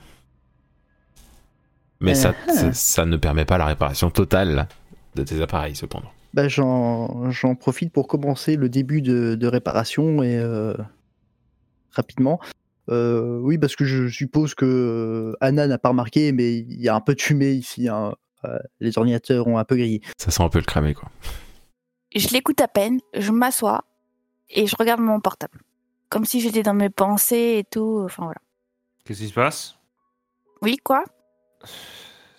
[SPEAKER 1] Mais ça,
[SPEAKER 2] Uh-huh.
[SPEAKER 1] ça, ne permet pas la réparation totale de tes appareils, cependant.
[SPEAKER 2] bah, J'en j'en profite pour commencer le début de, de réparation et euh, rapidement. Euh, oui, parce que je suppose que Anna n'a pas remarqué, mais il y a un peu de fumée ici. hein. Euh, les ordinateurs ont un peu grillé.
[SPEAKER 1] Ça sent un peu le cramé, quoi.
[SPEAKER 4] Je l'écoute à peine, je m'assois et je regarde mon portable. Comme si j'étais dans mes pensées et tout. Enfin voilà.
[SPEAKER 3] Qu'est-ce qui se passe?
[SPEAKER 4] Oui, quoi?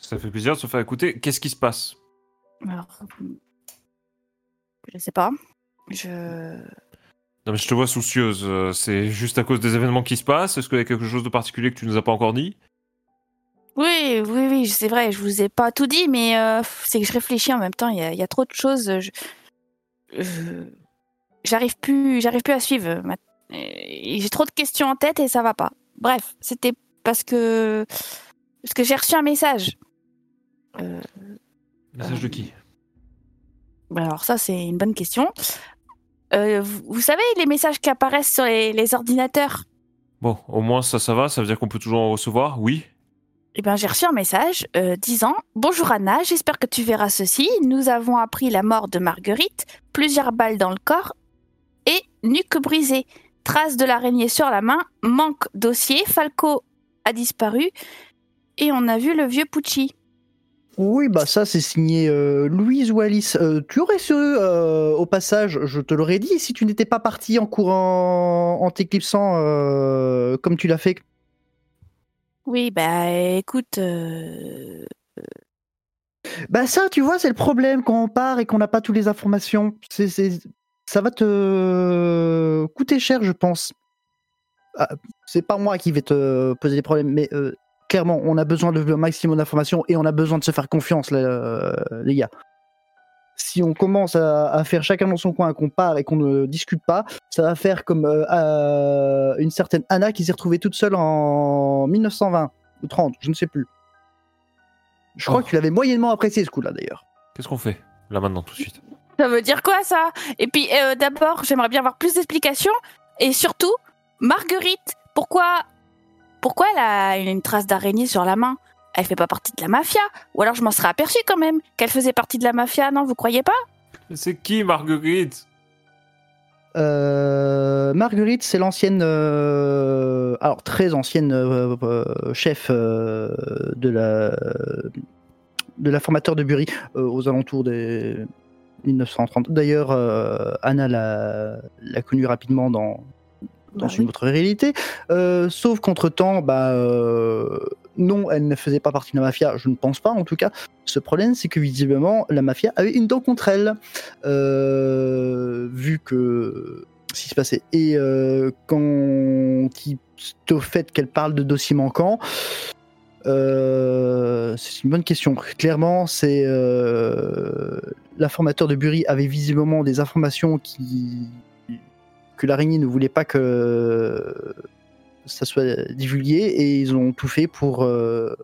[SPEAKER 3] Ça fait plaisir de se faire écouter. Qu'est-ce qui se passe?
[SPEAKER 4] Alors, je sais pas. Je.
[SPEAKER 3] Non mais je te vois soucieuse. euh, C'est juste à cause des événements qui se passent? Est-ce qu'il y a quelque chose de particulier que tu nous as pas encore dit?
[SPEAKER 4] Oui, oui, oui, c'est vrai, je vous ai pas tout dit, mais euh, c'est que je réfléchis en même temps, il y a, il y a trop de choses. Je, j'arrive plus, j'arrive plus à suivre. J'ai trop de questions en tête et ça va pas. Bref, c'était parce que parce que j'ai reçu un message. Euh,
[SPEAKER 3] Message de qui?
[SPEAKER 4] alors ça, c'est une bonne question. Euh, vous, vous savez les messages qui apparaissent sur les, les ordinateurs?
[SPEAKER 3] Bon, au moins ça, ça va. Ça veut dire qu'on peut toujours en recevoir? Oui.
[SPEAKER 4] Eh bien, j'ai reçu un message euh, disant Bonjour Anna, j'espère que tu verras ceci. Nous avons appris la mort de Marguerite, plusieurs balles dans le corps et nuque brisée. Trace de l'araignée sur la main, manque dossier, Falco a disparu et on a vu le vieux Pucci.
[SPEAKER 2] Oui, bah ça c'est signé euh, Louise ou Alice. Euh, tu aurais su, euh, au passage, je te l'aurais dit, si tu n'étais pas parti en courant, en t'éclipsant comme tu l'as fait.
[SPEAKER 4] Oui, bah écoute, euh,
[SPEAKER 2] Bah ça, tu vois, c'est le problème quand on part et qu'on n'a pas toutes les informations. C'est, ça va te coûter cher, je pense. Ah, c'est pas moi qui vais te poser des problèmes, mais euh, clairement, on a besoin de le maximum d'informations et on a besoin de se faire confiance, euh, les gars. Si on commence à, à faire chacun dans son coin, qu'on part et qu'on ne discute pas, ça va faire comme euh, euh, une certaine Anna qui s'est retrouvée toute seule en 1920 ou 30, je ne sais plus. Je crois
[SPEAKER 3] Oh.
[SPEAKER 2] que tu l'avais moyennement apprécié ce coup-là d'ailleurs.
[SPEAKER 3] Qu'est-ce qu'on fait Là maintenant, tout de suite?
[SPEAKER 4] ça veut dire quoi ça? Et puis euh, d'abord, j'aimerais bien avoir plus d'explications et surtout, Marguerite, pourquoi pourquoi elle a une trace d'araignée sur la main? Elle fait pas partie de la mafia Ou alors je m'en serais aperçu quand même qu'elle faisait partie de la mafia, non Vous croyez pas?
[SPEAKER 3] C'est qui Marguerite?
[SPEAKER 2] Euh, Marguerite, c'est l'ancienne, euh, alors très ancienne euh, euh, chef euh, de la de la formateur de Bury euh, aux alentours des 1930. D'ailleurs, euh, Anna l'a l'a connue rapidement dans dans
[SPEAKER 4] Bah
[SPEAKER 2] une
[SPEAKER 4] oui.
[SPEAKER 2] autre réalité. Euh, sauf qu'entre-temps, bah, euh, non, elle ne faisait pas partie de la mafia, je ne pense pas en tout cas. Ce problème, c'est que visiblement, la mafia avait une dent contre elle, euh, vu que ce qui se passait. Et euh, quand il au fait qu'elle parle de dossiers manquants, euh, c'est une bonne question. Clairement, c'est l'informateur de Bury avait visiblement des informations qui que l'araignée ne voulait pas que ça soit divulgué et ils ont tout fait pour euh,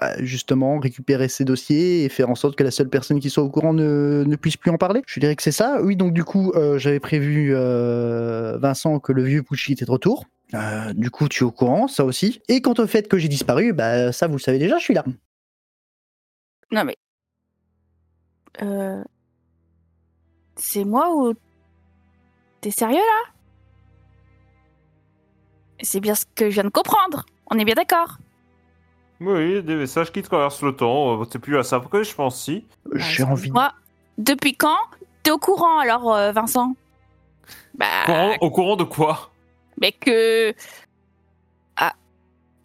[SPEAKER 2] bah, justement récupérer ces dossiers et faire en sorte que la seule personne qui soit au courant ne, ne puisse plus en parler. Je dirais que c'est ça. Oui, donc du coup, euh, j'avais prévu euh, Vincent que le vieux Pucci était de retour. Du coup, tu es au courant, ça aussi. Et quant au fait que j'ai disparu, bah ça vous le savez déjà, je suis là.
[SPEAKER 4] Non mais. C'est moi ou. T'es sérieux là? C'est bien ce que je viens de comprendre. On est bien d'accord.
[SPEAKER 3] Oui, des messages qui traversent le temps. euh, T'es plus à ça près, je pense, si.
[SPEAKER 2] J'ai envie.
[SPEAKER 4] Moi, depuis quand T'es au courant alors, euh, Vincent? Bah.
[SPEAKER 3] Courant- au courant de quoi?
[SPEAKER 4] Mais que. Ah.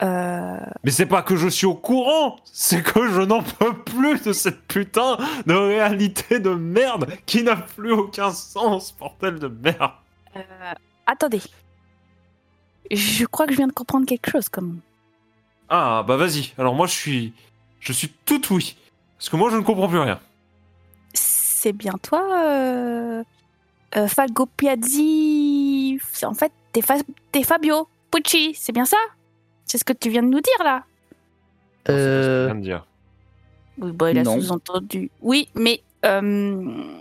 [SPEAKER 4] Euh.
[SPEAKER 3] Mais c'est pas que je suis au courant, c'est que je n'en peux plus de cette putain de réalité de merde qui n'a plus aucun sens, bordel de merde.
[SPEAKER 4] euh, Attendez. Je crois que je viens de comprendre quelque chose, comme.
[SPEAKER 3] Ah bah vas-y, alors moi je suis... Je suis tout oui. Parce que moi je ne comprends plus rien.
[SPEAKER 4] C'est bien toi, euh... euh, Falco Piazzi. C'est- En fait, t'es Fa- t'es Fabio Pucci, c'est bien ça? C'est ce que tu viens de nous dire là
[SPEAKER 3] C'est ce que je
[SPEAKER 2] Euh,
[SPEAKER 3] viens de dire.
[SPEAKER 4] Oui, bah, il a sous-entendu. Oui, mais. euh,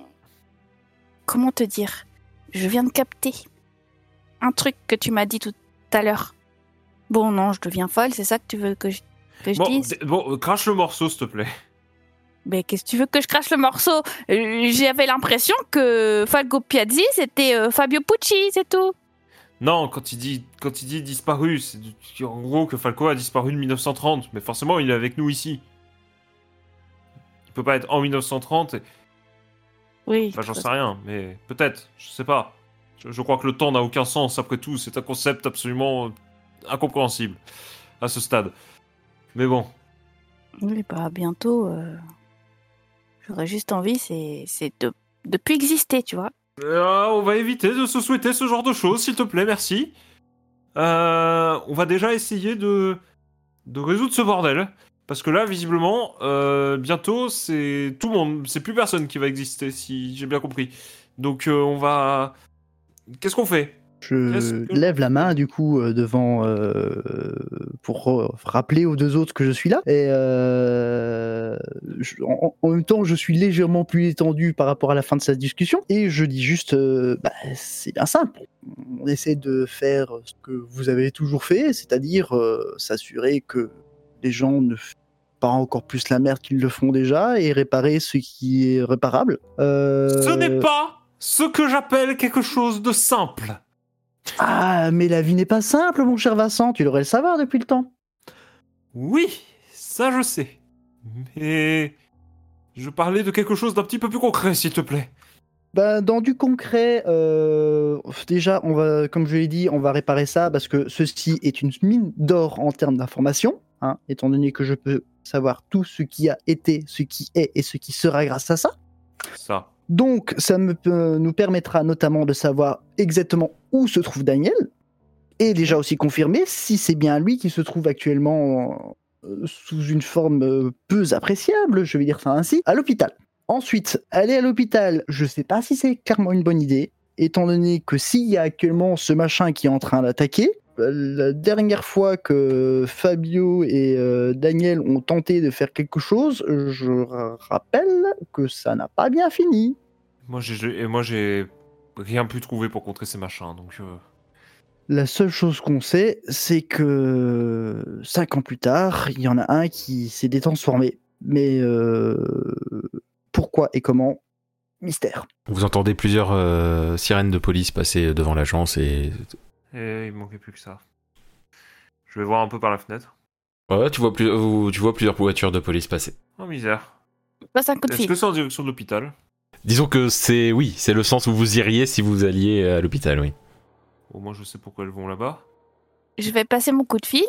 [SPEAKER 4] Comment te dire? Je viens de capter un truc que tu m'as dit tout à l'heure. Bon, non, je deviens folle, c'est ça que tu veux que je, que je
[SPEAKER 3] Bon,
[SPEAKER 4] dise?
[SPEAKER 3] bon, crache le morceau s'il te plaît.
[SPEAKER 4] Mais qu'est-ce que tu veux que je crache le morceau? Euh, J'avais l'impression que Falco Piazzi, c'était euh, Fabio Pucci, c'est tout.
[SPEAKER 3] Non, quand il dit, quand il dit disparu, c'est en gros que Falco a disparu de 1930, mais forcément il est avec nous ici. Il peut pas être en 1930, et...
[SPEAKER 4] Oui.
[SPEAKER 3] enfin j'en sais rien, mais peut-être, je sais pas. Je, je crois que le temps n'a aucun sens après tout, c'est un concept absolument euh, incompréhensible à ce stade. Mais bon,
[SPEAKER 4] Oui, bah bientôt. euh, J'aurais juste envie, c'est c'est de plus exister, tu vois.
[SPEAKER 3] Euh, on va éviter de se souhaiter ce genre de choses, s'il te plaît, merci. Euh, on va déjà essayer de, de résoudre ce bordel. Parce que là, visiblement, euh, bientôt, c'est tout le monde, c'est plus personne qui va exister, si j'ai bien compris. Donc, euh, on va. Qu'est-ce qu'on fait?
[SPEAKER 2] Je
[SPEAKER 3] que-
[SPEAKER 2] lève la main du coup euh, devant euh, pour rappeler aux deux autres que je suis là. Et euh, je- en, en même temps, je suis légèrement plus étendu par rapport à la fin de cette discussion. Et je dis juste, euh, bah, c'est bien simple. On essaie de faire ce que vous avez toujours fait, c'est-à-dire s'assurer que les gens ne font pas encore plus la merde qu'ils le font déjà et réparer ce qui est réparable.
[SPEAKER 3] Ce n'est pas ce que j'appelle quelque chose de simple.
[SPEAKER 2] Ah, mais la vie n'est pas simple, mon cher Vincent, tu devrais le savoir depuis le temps.
[SPEAKER 3] Oui, ça je sais. Mais. Je parlais de quelque chose d'un petit peu plus concret, s'il te plaît.
[SPEAKER 2] Ben, dans du concret, euh, déjà, on va, comme je l'ai dit, on va réparer ça parce que ceci est une mine d'or en termes d'information, hein, étant donné que je peux savoir tout ce qui a été, ce qui est et ce qui sera grâce à ça.
[SPEAKER 3] Ça.
[SPEAKER 2] Donc, ça peut- nous permettra notamment de savoir exactement où se trouve Daniel et déjà aussi confirmer si c'est bien lui qui se trouve actuellement euh, sous une forme euh, peu appréciable, je vais dire ça ainsi, à l'hôpital. Ensuite, aller à l'hôpital, je sais pas si c'est clairement une bonne idée, étant donné que s'il y a actuellement ce machin qui est en train d'attaquer, euh, la dernière fois que Fabio et euh, Daniel ont tenté de faire quelque chose, je ra- rappelle que ça n'a pas bien fini.
[SPEAKER 3] Moi, j'ai, et moi, j'ai rien pu trouver pour contrer ces machins, donc. euh,
[SPEAKER 2] La seule chose qu'on sait, c'est que cinq ans plus tard, il y en a un qui s'est détransformé. Mais euh, pourquoi et comment? Mystère.
[SPEAKER 1] Vous entendez plusieurs euh, sirènes de police passer devant l'agence et.
[SPEAKER 3] Et il manquait plus que ça. Je vais voir un peu par la fenêtre.
[SPEAKER 1] Ouais, tu vois, plus, tu vois plusieurs voitures de police passer.
[SPEAKER 3] Oh misère.
[SPEAKER 4] Passe un coup de
[SPEAKER 3] Est-ce
[SPEAKER 4] fil.
[SPEAKER 3] que c'est en direction de l'hôpital?
[SPEAKER 1] Disons que c'est. Oui, c'est le sens où vous iriez si vous alliez à l'hôpital, oui.
[SPEAKER 3] Au moins, je sais pourquoi elles vont là-bas.
[SPEAKER 4] Je vais passer mon coup de fil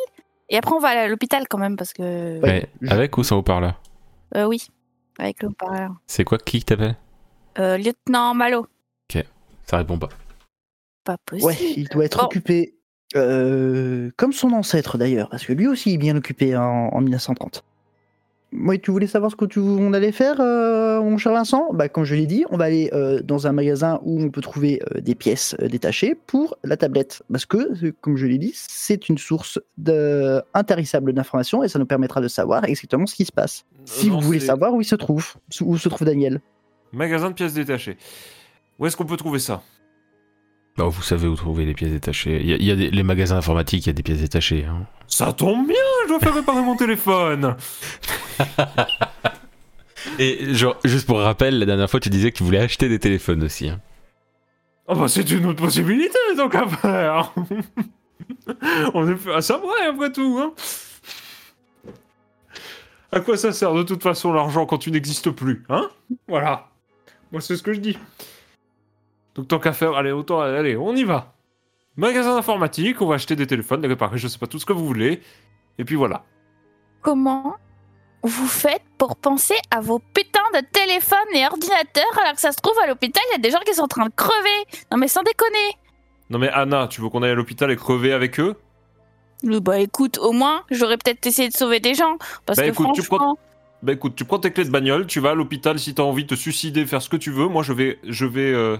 [SPEAKER 4] et après on va aller à l'hôpital quand même parce que.
[SPEAKER 2] Ouais, je-
[SPEAKER 1] avec ou sans haut-parleur?
[SPEAKER 4] Euh, oui, avec le haut-parleur.
[SPEAKER 1] C'est quoi qui t'appelle?
[SPEAKER 4] Euh, lieutenant Malo.
[SPEAKER 1] Ça répond pas.
[SPEAKER 4] Pas possible.
[SPEAKER 2] Ouais, il doit être
[SPEAKER 4] Bon,
[SPEAKER 2] occupé euh, comme son ancêtre d'ailleurs, parce que lui aussi est bien occupé en, en 1930. Oui, tu voulais savoir ce que tu, on allait faire, euh, mon cher Vincent? Bah, comme je l'ai dit, on va aller euh, dans un magasin où on peut trouver euh, des pièces euh, détachées pour la tablette, parce que, comme je l'ai dit, c'est une source de, intarissable d'informations et ça nous permettra de savoir exactement ce qui se passe. Si
[SPEAKER 3] non,
[SPEAKER 2] vous voulez savoir où il se trouve, où se trouve Daniel.
[SPEAKER 3] Magasin de pièces détachées. Où est-ce qu'on peut trouver ça?
[SPEAKER 1] Bah, vous savez où trouver les pièces détachées. Il y a, il y a des- les magasins informatiques, il y a des pièces détachées. hein.
[SPEAKER 3] Ça tombe bien, je dois faire réparer mon téléphone.
[SPEAKER 1] Et genre, juste pour rappel, la dernière fois, tu disais que tu voulais acheter des téléphones aussi. hein.
[SPEAKER 3] Ah bah c'est une autre possibilité donc à faire. On est plus à ça près après tout. Hein. À quoi ça sert de toute façon l'argent quand tu n'existes plus Hein? Voilà. Moi c'est ce que je dis. Donc tant qu'à faire, allez autant allez, on y va. Magasin d'informatique, on va acheter des téléphones, des réparer, je sais pas tout ce que vous voulez. Et puis voilà.
[SPEAKER 4] Comment vous faites pour penser à vos putains de téléphones et ordinateurs alors que ça se trouve à l'hôpital, il y a des gens qui sont en train de crever Non mais sans déconner
[SPEAKER 3] Non mais Anna, tu veux qu'on aille à l'hôpital et crever avec eux?
[SPEAKER 4] Euh, Bah écoute, au moins, j'aurais peut-être essayé de sauver des gens. Parce
[SPEAKER 3] Bah
[SPEAKER 4] que
[SPEAKER 3] écoute, tu
[SPEAKER 4] franchement...
[SPEAKER 3] Bah écoute, tu prends tes clés de bagnole, tu vas à l'hôpital si t'as envie de te suicider, faire ce que tu veux. Moi, je vais, je vais euh,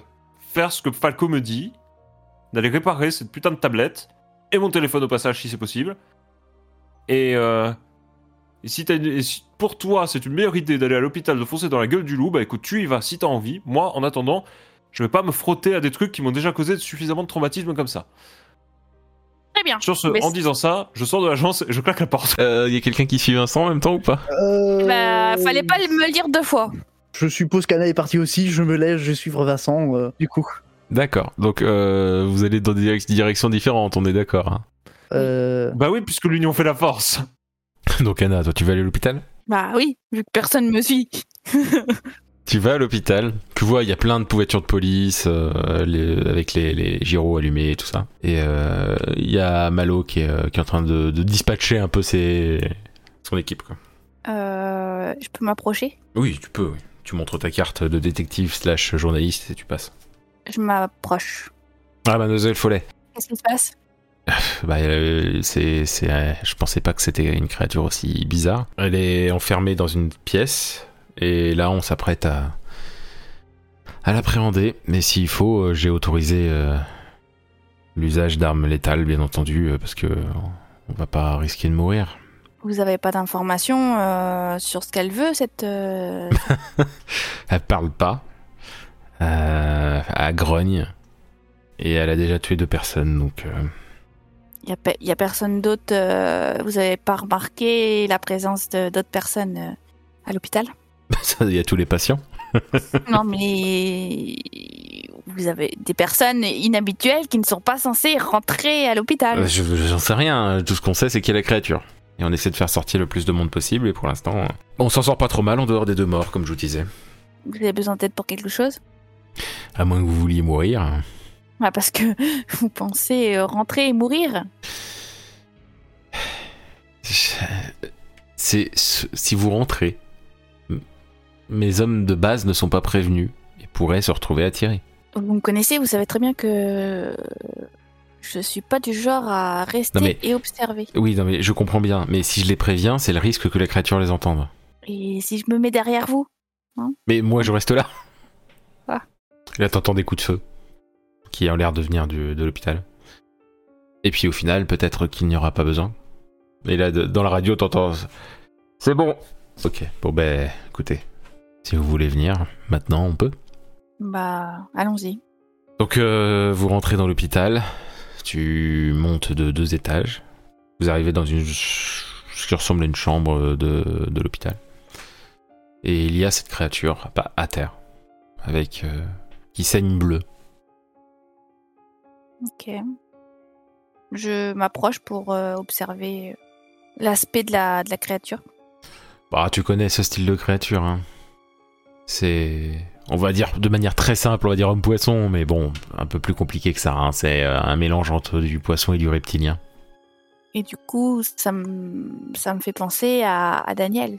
[SPEAKER 3] faire ce que Falco me dit, d'aller réparer cette putain de tablette et mon téléphone au passage si c'est possible. Et, euh, et si, t'as une- et si pour toi c'est une meilleure idée d'aller à l'hôpital de foncer dans la gueule du loup, bah écoute, tu y vas si t'as envie. Moi, en attendant, je vais pas me frotter à des trucs qui m'ont déjà causé suffisamment de traumatisme comme ça.
[SPEAKER 4] Très bien.
[SPEAKER 3] Sur ce,
[SPEAKER 4] Mais
[SPEAKER 3] en disant ça, je sors de l'agence et je claque la porte.
[SPEAKER 1] Euh, Il y a quelqu'un qui suit Vincent en même temps ou pas?
[SPEAKER 2] Euh,
[SPEAKER 4] Bah, fallait pas me le dire deux fois.
[SPEAKER 2] Je suppose qu'Anna est partie aussi, je me lève, je vais suivre Vincent, euh, du coup.
[SPEAKER 1] D'accord. Donc, euh, vous allez dans des direc- directions différentes, on est d'accord. hein.
[SPEAKER 2] Euh,
[SPEAKER 3] Bah oui, puisque l'union fait la force.
[SPEAKER 1] Donc, Anna, toi, tu vas aller à l'hôpital?
[SPEAKER 4] Bah oui, vu que personne me suit.
[SPEAKER 1] Tu vas à l'hôpital, tu vois, il y a plein de voitures de police euh, les- avec les, les gyros allumés et tout ça. Et euh, il y a Malo qui est, euh, qui est en train de, de dispatcher un peu ses, son équipe. Quoi.
[SPEAKER 4] Euh, je peux m'approcher?
[SPEAKER 1] Oui, tu peux. oui. Tu montres ta carte de détective slash journaliste et tu passes.
[SPEAKER 4] Je m'approche.
[SPEAKER 1] Ah, mademoiselle Follet.
[SPEAKER 4] Qu'est-ce qui se passe?
[SPEAKER 1] Bah, euh, c'est, c'est, euh, je pensais pas que c'était une créature aussi bizarre. Elle est enfermée dans une pièce et là on s'apprête à, à l'appréhender. Mais s'il faut, euh, j'ai autorisé euh, l'usage d'armes létales, bien entendu, parce que on va pas risquer de mourir.
[SPEAKER 4] Vous avez pas d'informations euh, sur ce qu'elle veut, cette... euh,
[SPEAKER 1] Elle parle pas, euh, elle grogne et elle a déjà tué deux personnes, donc. euh,
[SPEAKER 4] Il y, a pe- y a personne d'autre... euh, vous avez pas remarqué la présence d'autres personnes euh, à l'hôpital?
[SPEAKER 1] Il y a tous les patients.
[SPEAKER 4] Non, mais... Vous avez des personnes inhabituelles qui ne sont pas censées rentrer à l'hôpital.
[SPEAKER 1] Euh, je- J'en sais rien, tout ce qu'on sait c'est qu'il y a la créature. Et on essaie de faire sortir le plus de monde possible et pour l'instant, euh, on s'en sort pas trop mal en dehors des deux morts comme je vous disais.
[SPEAKER 4] Vous avez besoin d'aide pour quelque chose?
[SPEAKER 1] À moins que vous vouliez mourir.
[SPEAKER 4] Ah, Parce que vous pensez euh, rentrer et mourir?
[SPEAKER 1] C'est si vous rentrez, mes hommes de base ne sont pas prévenus et pourraient se retrouver attirés.
[SPEAKER 4] Vous me connaissez, vous savez très bien que je suis pas du genre à rester
[SPEAKER 1] mais-
[SPEAKER 4] et observer.
[SPEAKER 1] Oui, non mais je comprends bien, mais si je les préviens, c'est le risque que la créature les entende.
[SPEAKER 4] Et si je me mets derrière vous
[SPEAKER 1] Mais moi je reste là.
[SPEAKER 4] Ah.
[SPEAKER 1] Là t'entends des coups de feu qui ont l'air de venir du- de l'hôpital. Et puis au final, peut-être qu'il n'y aura pas besoin. Et là, de- dans la radio, t'entends. C'est bon. Ok, bon ben, écoutez, si vous voulez venir, maintenant on peut.
[SPEAKER 4] Bah, allons-y.
[SPEAKER 1] Donc euh, vous rentrez dans l'hôpital, tu montes de deux étages, vous arrivez dans une ce qui ressemble à une chambre de, de l'hôpital. Et il y a cette créature à terre, avec euh, qui saigne bleu.
[SPEAKER 4] Ok. Je m'approche pour euh, observer l'aspect de la, de la créature.
[SPEAKER 1] Bah tu connais ce style de créature, hein. C'est, on va dire de manière très simple, on va dire homme poisson, mais bon, un peu plus compliqué que ça. hein. C'est euh, un mélange entre du poisson et du reptilien.
[SPEAKER 4] Et du coup, ça me, ça me fait penser à, à Daniel.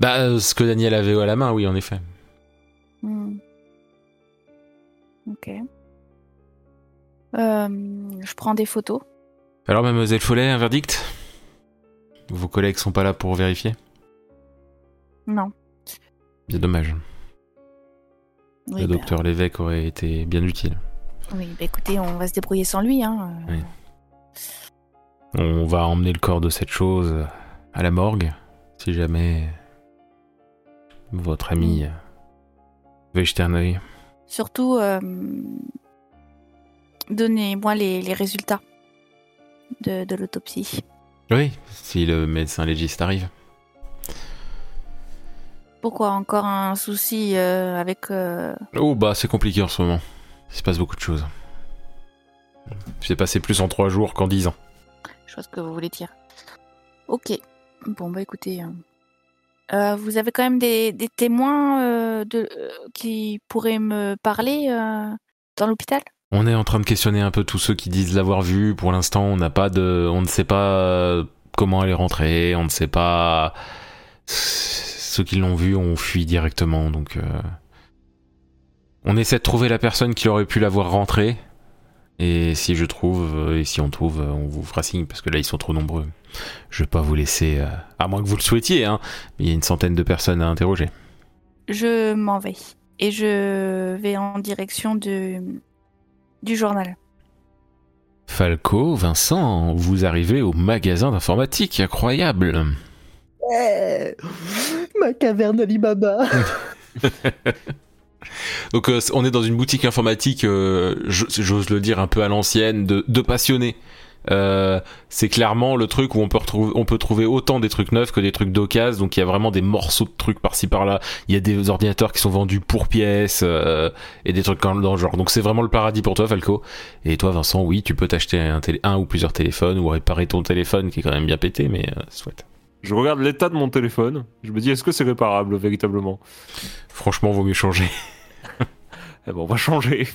[SPEAKER 1] Bah euh, ce que Daniel avait à la main, oui en effet.
[SPEAKER 4] Hmm. Ok. Euh, je prends des photos.
[SPEAKER 1] Alors, mademoiselle Follet, un verdict? Vos collègues sont pas là pour vérifier?
[SPEAKER 4] Non.
[SPEAKER 1] Bien dommage.
[SPEAKER 4] Oui,
[SPEAKER 1] Le
[SPEAKER 4] bah,
[SPEAKER 1] docteur Lévesque aurait été bien utile.
[SPEAKER 4] oui, bah écoutez, on va se débrouiller sans lui. Hein.
[SPEAKER 1] Oui. On va emmener le corps de cette chose à la morgue, si jamais votre ami veut y jeter un.
[SPEAKER 4] Surtout, euh, donnez-moi les, les résultats de, de l'autopsie.
[SPEAKER 1] Oui, si le médecin légiste arrive.
[SPEAKER 4] Pourquoi encore un souci euh, avec... euh,
[SPEAKER 1] Oh bah c'est compliqué en ce moment. Il se passe beaucoup de choses. C'est passé plus en trois jours qu'en dix ans.
[SPEAKER 4] Je vois ce que vous voulez dire. Ok. Bon, bah écoutez. euh, euh, vous avez quand même des, des témoins euh, de, euh, qui pourraient me parler euh, dans l'hôpital?
[SPEAKER 1] On est en train de questionner un peu tous ceux qui disent l'avoir vu. Pour l'instant, on n'a pas de, on ne sait pas euh, comment elle est rentrée. On ne sait pas. Ceux qui l'ont vu ont fui directement. Donc, euh, on essaie de trouver la personne qui aurait pu la voir rentrer. Et si je trouve, euh, et si on trouve, euh, on vous fera signe parce que là ils sont trop nombreux. Je vais pas vous laisser, euh, à moins que vous le souhaitiez, hein. Mais il y a une centaine de personnes à interroger.
[SPEAKER 4] Je m'en vais. Et je vais en direction de, du journal.
[SPEAKER 1] Falco, Vincent, vous arrivez au magasin d'informatique, incroyable.
[SPEAKER 2] Ouais. Ma caverne Alibaba.
[SPEAKER 1] Donc euh, on est dans une boutique informatique, euh, j'ose le dire un peu à l'ancienne, de, passionnés. Euh, c'est clairement le truc où on peut trouver autant des trucs neufs que des trucs d'occasion. Donc il y a vraiment des morceaux de trucs par-ci par-là. Il y a des ordinateurs qui sont vendus pour pièces et des trucs dans le genre. Donc c'est vraiment le paradis pour toi, Falco. Et toi, Vincent, oui, tu peux t'acheter un ou plusieurs téléphones ou réparer ton téléphone qui est quand même bien pété, mais euh, souhaite.
[SPEAKER 3] Je regarde l'état de mon téléphone. Je me dis, est-ce que c'est réparable véritablement?
[SPEAKER 1] Franchement, vaut mieux changer.
[SPEAKER 3] Eh ben, on va changer.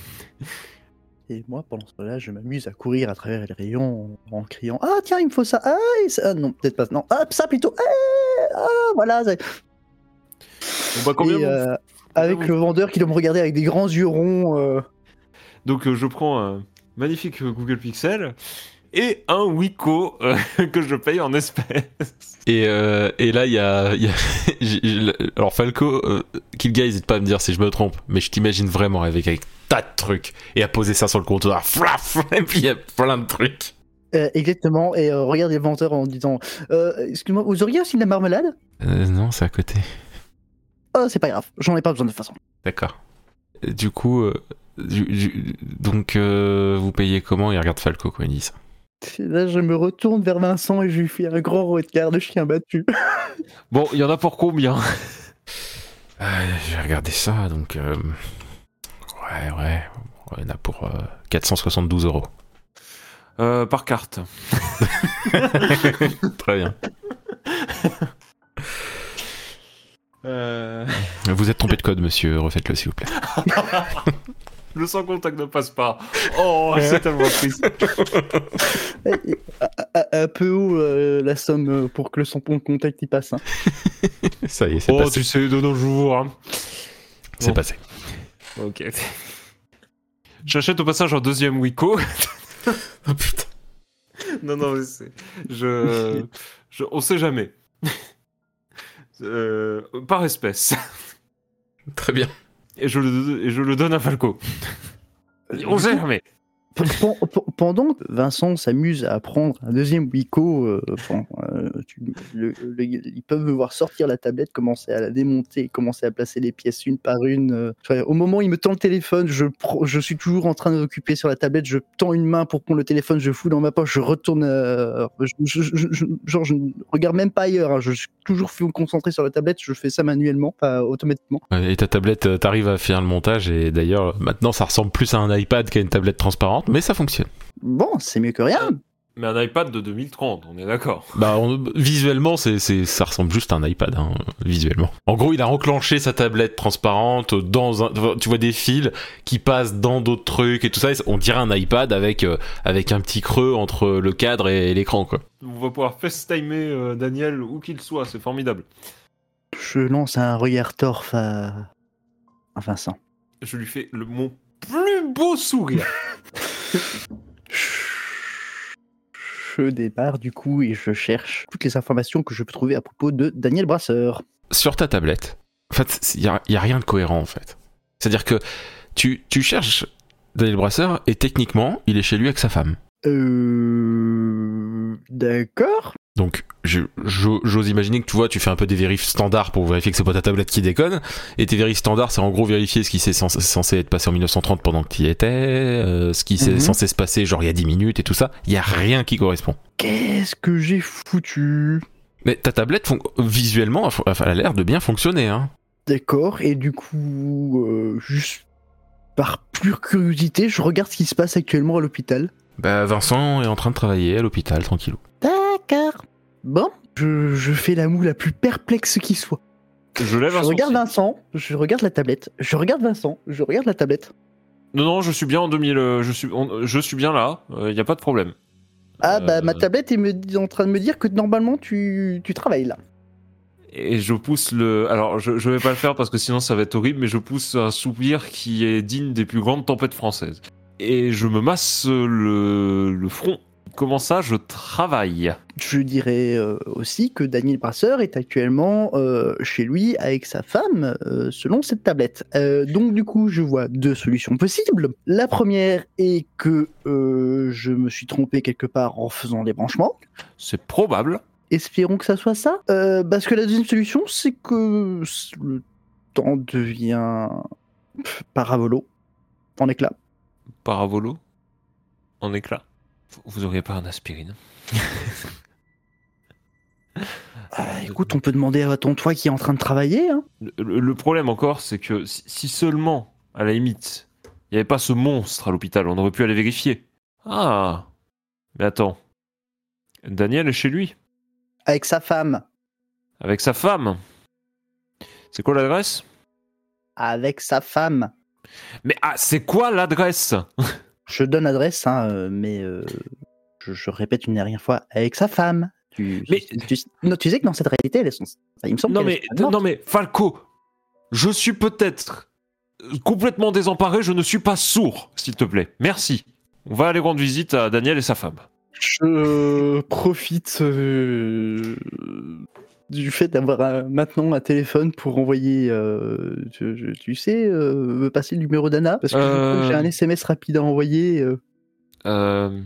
[SPEAKER 2] Et moi, pendant ce temps-là, je m'amuse à courir à travers les rayons en, en criant Ah, tiens, il me faut ça. Ah, ça. ah, non, peut-être pas. Non, ah, ça plutôt. Ah, ah, voilà. ça-
[SPEAKER 3] Bon, bah, combien
[SPEAKER 2] Et,
[SPEAKER 3] vous-
[SPEAKER 2] euh, avec
[SPEAKER 3] vous-
[SPEAKER 2] le vendeur qui doit me regarder avec des grands yeux ronds. euh,
[SPEAKER 3] Donc euh, je prends un magnifique Google Pixel et un Wiko euh, que je paye en espèces.
[SPEAKER 1] Et, euh, et là, il y a. y alors, Falco, euh, Killguy, n'hésite pas à me dire si je me trompe, mais je t'imagine vraiment avec, avec tas de trucs et à poser ça sur le comptoir. Flaf Et puis il y a plein de trucs.
[SPEAKER 2] euh, exactement. Et euh, regarde les vendeurs en disant euh, Excuse-moi, vous auriez aussi de la marmelade?
[SPEAKER 1] Euh, non, c'est à côté.
[SPEAKER 2] Oh, c'est pas grave. J'en ai pas besoin de toute façon.
[SPEAKER 1] D'accord. Du coup, euh, du- du- donc, euh, vous payez comment? Il regarde Falco quand il dit ça.
[SPEAKER 2] Et Là, je me retourne vers Vincent et je lui fais un grand regard de chien battu.
[SPEAKER 3] Bon, il y en a pour combien?
[SPEAKER 1] Euh, J'ai regardé ça, donc. euh, ouais, ouais. Il y en a pour euh, 472 euros.
[SPEAKER 3] Euh, Par carte.
[SPEAKER 1] Très bien.
[SPEAKER 3] Euh...
[SPEAKER 1] Vous êtes trompé de code, monsieur. Refaites-le, s'il vous plaît.
[SPEAKER 3] Le sans contact ne passe pas. Oh, c'est tellement triste.
[SPEAKER 2] Un peu haut euh, la somme euh, pour que le de contact y passe. hein.
[SPEAKER 1] Ça y est, c'est
[SPEAKER 3] Oh,
[SPEAKER 1] passé.
[SPEAKER 3] tu sais, de nos jours. hein.
[SPEAKER 1] C'est
[SPEAKER 3] bon.
[SPEAKER 1] passé.
[SPEAKER 3] Ok. J'achète au passage un deuxième Wiko.
[SPEAKER 1] Oh putain.
[SPEAKER 3] non, non, mais c'est. Je... je. On sait jamais. Euh, par espèce.
[SPEAKER 1] Très bien.
[SPEAKER 3] Et je, le, et je le donne à Falco. On sait jamais.
[SPEAKER 2] Pen- pen- pen- Pendant que Vincent s'amuse à prendre un deuxième Wiko, euh, bon, euh, tu- le- le- ils peuvent me voir sortir la tablette, commencer à la démonter, commencer à placer les pièces une par une. euh. Enfin, au moment où il me tend le téléphone, je, pro- je suis toujours en train d'occuper sur la tablette, je tends une main pour prendre le téléphone, je fous dans ma poche, je retourne. euh, je, je- je- je- genre, je ne regarde même pas ailleurs, hein, je suis toujours concentré sur la tablette, je fais ça manuellement, pas automatiquement.
[SPEAKER 1] Et ta tablette, euh, t'arrives à faire le montage et d'ailleurs, maintenant, ça ressemble plus à un iPad qu'à une tablette transparente, mais ça fonctionne.
[SPEAKER 2] Bon, c'est mieux que rien.
[SPEAKER 3] Mais un iPad de 2030, on est d'accord.
[SPEAKER 1] Bah, on- visuellement, c'est, c'est, ça ressemble juste à un iPad, hein, visuellement. En gros, il a enclenché sa tablette transparente dans un, tu vois des fils qui passent dans d'autres trucs et tout ça. et On dirait un iPad avec, euh, avec un petit creux entre le cadre et l'écran, quoi.
[SPEAKER 3] On va pouvoir FaceTimer euh, Daniel où qu'il soit, c'est formidable.
[SPEAKER 2] Je lance un regard torf à, à Vincent.
[SPEAKER 3] Je lui fais le, mon plus beau sourire.
[SPEAKER 2] Je démarre du coup et je cherche toutes les informations que je peux trouver à propos de Daniel Brasseur.
[SPEAKER 1] Sur ta tablette, en fait, il y a, y a rien de cohérent, en fait. C'est-à-dire que tu, tu cherches Daniel Brasseur et techniquement, il est chez lui avec sa femme.
[SPEAKER 2] Euh. D'accord.
[SPEAKER 1] Donc, j'ose imaginer que tu vois, tu fais un peu des vérifs standards pour vérifier que c'est pas ta tablette qui déconne. Et tes vérifs standards, c'est en gros vérifier ce qui s'est censé, être passé en 1930 pendant que tu y étais, euh, ce qui s'est
[SPEAKER 2] Mhm.
[SPEAKER 1] censé se passer genre il y a 10 minutes et tout ça. Il y a rien qui correspond.
[SPEAKER 2] Qu'est-ce que j'ai foutu?
[SPEAKER 1] Mais ta tablette, visuellement, elle a l'air de bien fonctionner. Hein.
[SPEAKER 2] D'accord, et du coup, euh, juste par pure curiosité, je regarde ce qui se passe actuellement à l'hôpital.
[SPEAKER 1] Bah, Vincent est en train de travailler à l'hôpital, tranquillou.
[SPEAKER 2] D'accord. Bon, je, je fais la moue la plus perplexe qui soit.
[SPEAKER 3] Je lève
[SPEAKER 2] Je
[SPEAKER 3] un
[SPEAKER 2] regarde
[SPEAKER 3] sourcil.
[SPEAKER 2] Vincent, je regarde la tablette, je regarde Vincent, je regarde la tablette.
[SPEAKER 3] Non, non, je suis bien en 2000. euh, Je suis, on- je suis bien là. Il n'y a pas de problème.
[SPEAKER 2] Ah bah
[SPEAKER 3] Euh,
[SPEAKER 2] ma tablette est me- en train de me dire que normalement tu, tu travailles là.
[SPEAKER 3] Et je pousse le. Alors, je, je vais pas le faire parce que sinon ça va être horrible, mais je pousse un soupir qui est digne des plus grandes tempêtes françaises. Et je me masse le, le front. Comment ça, je travaille?
[SPEAKER 2] Je dirais euh, aussi que Daniel Brasseur est actuellement euh, chez lui avec sa femme euh, selon cette tablette. Donc du coup, je vois deux solutions possibles. La première est que je me suis trompé quelque part en faisant des branchements.
[SPEAKER 3] C'est probable.
[SPEAKER 2] Espérons que ça soit ça. Parce que la deuxième solution, c'est que le temps devient paravolo, en éclat.
[SPEAKER 3] Paravolo En éclat? Vous- auriez pas un aspirine
[SPEAKER 2] Ah, écoute, on peut demander à ton toit qui est en train de travailler. Hein.
[SPEAKER 3] le, problème encore, c'est que si, si seulement, à la limite, il n'y avait pas ce monstre à l'hôpital, on aurait pu aller vérifier. Ah Mais attends. Daniel est chez lui,
[SPEAKER 2] Avec sa femme.
[SPEAKER 3] avec sa femme. C'est quoi l'adresse?
[SPEAKER 2] Avec sa femme.
[SPEAKER 3] Mais ah, c'est quoi l'adresse?
[SPEAKER 2] Je donne l'adresse, hein, euh, mais euh, je, je répète une dernière fois, avec sa femme. Tu,
[SPEAKER 3] Mais-
[SPEAKER 2] tu, non, tu sais que dans cette réalité, elles sont, enfin, il me semble
[SPEAKER 3] Non mais, non mais, Falco, je suis peut-être complètement désemparé, je ne suis pas sourd, s'il te plaît. Merci. On va aller rendre visite à Daniel et sa femme.
[SPEAKER 2] Je profite euh, du fait d'avoir maintenant un téléphone pour envoyer, euh, je- je- tu sais, euh, me passer le numéro d'Anna, parce que
[SPEAKER 3] Euh.
[SPEAKER 2] j'ai un SMS rapide à envoyer. euh.
[SPEAKER 3] Euh...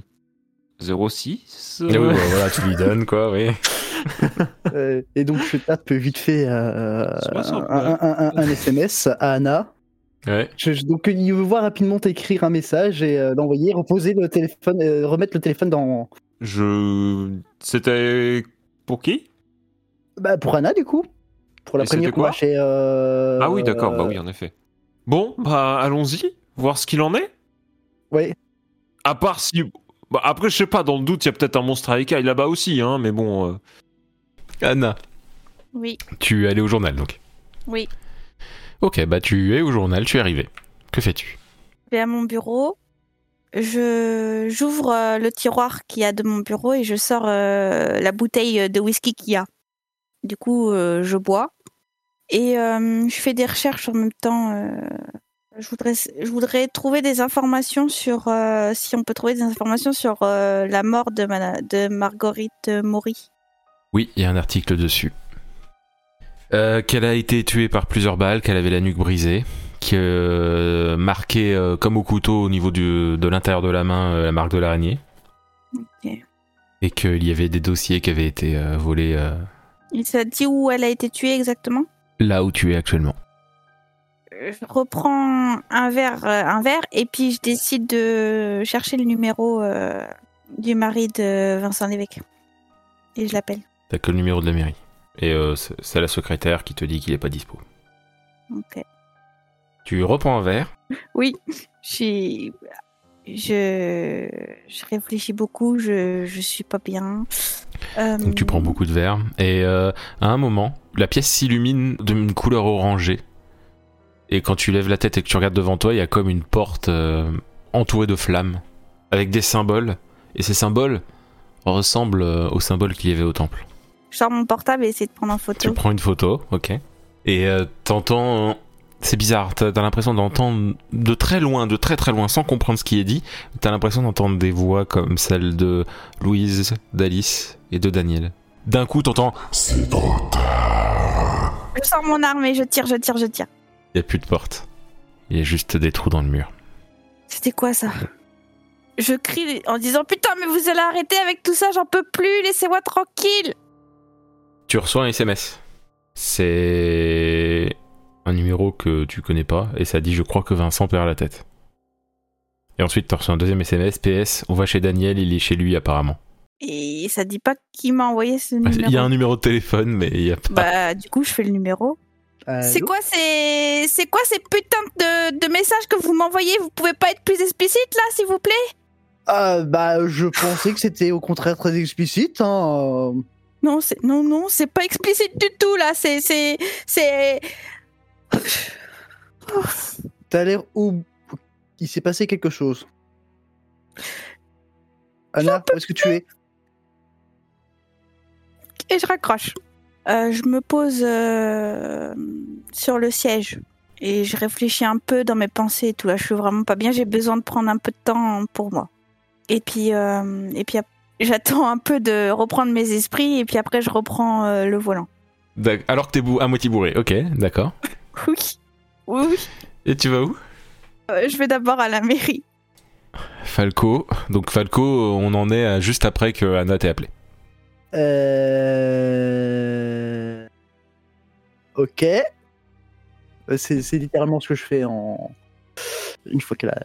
[SPEAKER 3] 06
[SPEAKER 1] Et oui, bah, voilà, tu lui donnes quoi, oui.
[SPEAKER 2] Euh, et donc je tape vite fait euh, un,
[SPEAKER 3] 69.
[SPEAKER 2] un- un- un- un SMS à Anna.
[SPEAKER 1] Ouais.
[SPEAKER 2] Je- je- donc il veut voir rapidement t'écrire un message et euh, l'envoyer, reposer le téléphone, euh, remettre le téléphone dans.
[SPEAKER 3] Je... C'était... Pour qui?
[SPEAKER 2] Bah, pour Anna du coup. Pour la
[SPEAKER 3] Et
[SPEAKER 2] première
[SPEAKER 3] quoi
[SPEAKER 2] chez. euh,
[SPEAKER 3] Ah oui, d'accord, bah oui, en effet. Bon, bah allons-y, voir ce qu'il en est.
[SPEAKER 2] Ouais.
[SPEAKER 3] À part si... Bah, après, je sais pas, dans le doute, il y a peut-être un monstre à écailles là-bas aussi, hein, mais bon... euh,
[SPEAKER 1] Anna,
[SPEAKER 4] Oui,
[SPEAKER 1] tu es allé au journal donc.
[SPEAKER 4] oui.
[SPEAKER 1] Ok, bah tu es au journal, tu es arrivé. Que fais-tu?
[SPEAKER 4] Je vais à mon bureau. Je j'ouvre euh, le tiroir qu'il y a de mon bureau et je sors euh, la bouteille de whisky qu'il y a. Du coup, euh, je bois et euh, je fais des recherches en même temps. euh, je voudrais je voudrais trouver des informations sur si on peut trouver des informations sur la mort de Marguerite Maury.
[SPEAKER 1] Oui, il y a un article dessus. Euh, qu'elle a été tuée par plusieurs balles, qu'elle avait la nuque brisée, que euh, marquée euh, comme au couteau au niveau du, de l'intérieur de la main la marque de l'araignée, et qu'il y avait des dossiers qui avaient été volés
[SPEAKER 4] Il t'a dit où elle a été tuée exactement?
[SPEAKER 1] Là où tu es actuellement.
[SPEAKER 4] je reprends un verre, euh, un verre, et puis je décide de chercher le numéro euh, du mari de Vincent Lévesque. Et je l'appelle.
[SPEAKER 1] T'as que le numéro de la mairie. Et euh, c'est c'est la secrétaire qui te dit qu'il est pas dispo.
[SPEAKER 4] Ok.
[SPEAKER 1] Tu reprends un verre.
[SPEAKER 4] Oui, je suis. Je, je réfléchis beaucoup, je, je suis pas bien. Euh,
[SPEAKER 1] Donc tu prends beaucoup de verre. Et euh, à un moment, la pièce s'illumine d'une couleur orangée. Et quand tu lèves la tête et que tu regardes devant toi, il y a comme une porte euh, entourée de flammes. Avec des symboles. Et ces symboles ressemblent euh, aux symboles qu'il y avait au temple.
[SPEAKER 4] Je sors mon portable et essaie de prendre en
[SPEAKER 1] Tu
[SPEAKER 4] photo.
[SPEAKER 1] prends une photo, ok. Et euh, t'entends... C'est bizarre, t'as l'impression d'entendre de très loin, de très très loin, sans comprendre ce qui est dit. T'as l'impression d'entendre des voix comme celle de Louise, d'Alice et de Daniel. D'un coup, t'entends
[SPEAKER 4] Je sors mon arme et je tire, je tire, je tire.
[SPEAKER 1] Il n'y a plus de porte. Il y a juste des trous dans le mur.
[SPEAKER 4] C'était quoi ça? Je crie en disant putain mais vous allez arrêter avec tout ça, j'en peux plus, laissez-moi tranquille.
[SPEAKER 1] Tu reçois un SMS. C'est un numéro que tu connais pas et ça dit je crois que Vincent perd la tête. Et ensuite tu reçois un deuxième SMS, PS, on va chez Daniel, il est chez lui apparemment.
[SPEAKER 4] Et ça dit pas qui m'a envoyé ce numéro.
[SPEAKER 1] Il y a un numéro de téléphone mais il y a pas...
[SPEAKER 4] Bah du coup je fais le numéro. C'est
[SPEAKER 2] Allô
[SPEAKER 4] quoi ces c'est quoi ces putains de, de messages que vous m'envoyez? Vous pouvez pas être plus explicite là s'il vous plaît?
[SPEAKER 2] Ah, bah, je pensais que c'était au contraire très explicite. Hein.
[SPEAKER 4] Non c'est non non c'est pas explicite du tout là c'est c'est c'est
[SPEAKER 2] T'as l'air où Il s'est passé quelque chose. Anna, où est-ce que tu es?
[SPEAKER 4] Et je raccroche. Euh, je me pose euh, sur le siège et je réfléchis un peu dans mes pensées et tout. Là, je suis vraiment pas bien. J'ai besoin de prendre un peu de temps pour moi. Et puis, euh, et puis j'attends un peu de reprendre mes esprits et puis après, je reprends euh, le volant.
[SPEAKER 1] Alors que t'es à moitié bourré, ok, d'accord.
[SPEAKER 4] Oui, oui, oui.
[SPEAKER 1] Et tu vas où?
[SPEAKER 4] Euh, je vais d'abord à la mairie.
[SPEAKER 1] Falco. Donc Falco, on en est à juste après que Anna t'ait appelé.
[SPEAKER 2] Euh... Ok. Euh, C'est c'est littéralement ce que je fais en. Une fois qu'elle a.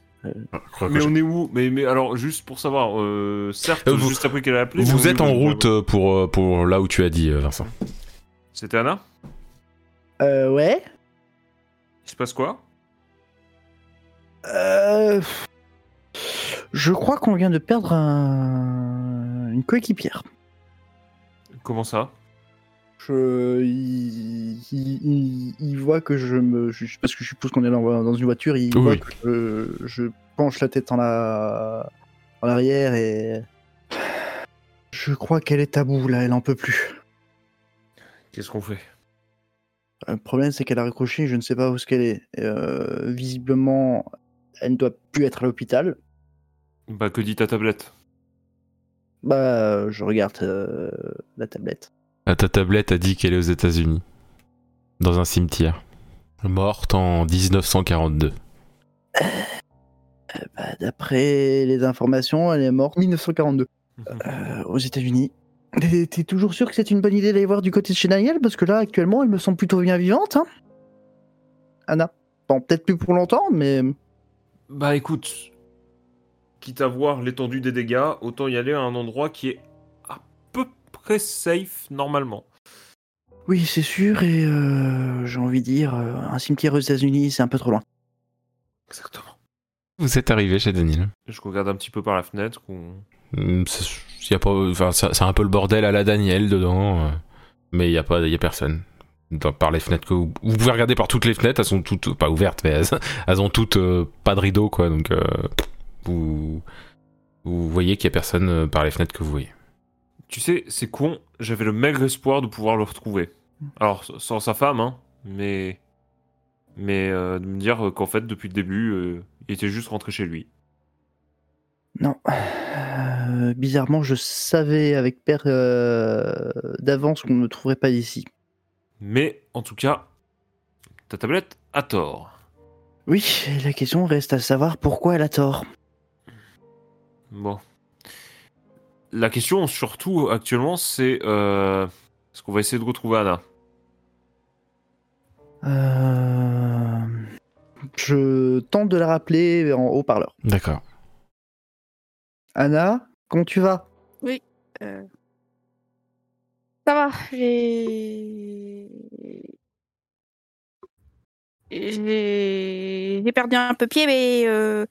[SPEAKER 3] Mais on est où? Mais, mais alors, juste pour savoir, euh, certes,
[SPEAKER 1] Euh, vous-
[SPEAKER 3] juste après qu'elle a appelé.
[SPEAKER 1] Vous êtes en
[SPEAKER 3] Euh,
[SPEAKER 1] route euh, pour, euh, pour là où tu as dit, euh, Vincent.
[SPEAKER 3] C'était Anna?
[SPEAKER 2] Euh, ouais.
[SPEAKER 3] Il se passe quoi?
[SPEAKER 2] Euh... Je crois qu'on vient de perdre un... une coéquipière.
[SPEAKER 3] Comment ça?
[SPEAKER 2] Je... Il... il- il- il voit que je me... je- Parce que je suppose qu'on est dans, une voiture, il
[SPEAKER 1] Oui,
[SPEAKER 2] voit que je... je penche la tête en, la... en arrière et... Je crois qu'elle est à bout là, elle en peut plus.
[SPEAKER 3] Qu'est-ce qu'on fait?
[SPEAKER 2] Le problème c'est qu'elle a raccroché, je ne sais pas où est-ce qu'elle est. Euh, visiblement, elle ne doit plus être à l'hôpital.
[SPEAKER 3] Bah, que dit ta tablette?
[SPEAKER 2] Bah, je regarde euh, la tablette.
[SPEAKER 1] Ah, Ta tablette a dit qu'elle est aux États-Unis, dans un cimetière, morte en 1942.
[SPEAKER 2] Bah, D'après les informations, elle est morte en 1942
[SPEAKER 3] Mhm.
[SPEAKER 2] euh, aux États-Unis. T'es toujours sûr que c'est une bonne idée d'aller voir du côté de chez Daniel? Parce que là, actuellement, elle me semble plutôt bien vivante. Hein Anna? Bon, peut-être plus pour longtemps, mais.
[SPEAKER 3] Bah écoute, quitte à voir l'étendue des dégâts, autant y aller à un endroit qui est à peu près safe normalement.
[SPEAKER 2] Oui, c'est sûr, et euh, j'ai envie de dire, euh, un cimetière aux États-Unis, c'est un peu trop loin.
[SPEAKER 3] Exactement.
[SPEAKER 1] Vous êtes arrivé chez Daniel.
[SPEAKER 3] Je regarde un petit peu par la fenêtre.
[SPEAKER 1] c'est- y a pas, enfin, c'est un peu le bordel à la Daniel dedans, euh, mais il y a pas, y a personne. Par les fenêtres que vous, pouvez regarder par toutes les fenêtres, elles sont toutes pas ouvertes, mais elles, elles ont toutes euh, pas de rideau quoi, donc euh, vous vous voyez qu'il y a personne par les fenêtres que vous voyez.
[SPEAKER 3] Tu sais, c'est con, j'avais le maigre espoir de pouvoir le retrouver. Alors, sans sa femme, hein, mais. Mais de me dire qu'en fait, depuis le début, il était juste rentré chez lui.
[SPEAKER 2] Non. Euh, bizarrement, je savais avec père euh, d'avance qu'on ne me trouverait pas ici.
[SPEAKER 3] Mais, en tout cas, ta tablette a tort.
[SPEAKER 2] Oui, la question reste à savoir pourquoi elle a tort.
[SPEAKER 3] Bon. La question, surtout, actuellement, c'est. Euh, Est-ce qu'on va essayer de retrouver Anna
[SPEAKER 2] Euh, Je tente de la rappeler en haut-parleur.
[SPEAKER 1] D'accord.
[SPEAKER 2] Anna, comment tu vas?
[SPEAKER 4] Euh, Ça va, j'ai. J'ai j'ai perdu un peu pied, mais euh,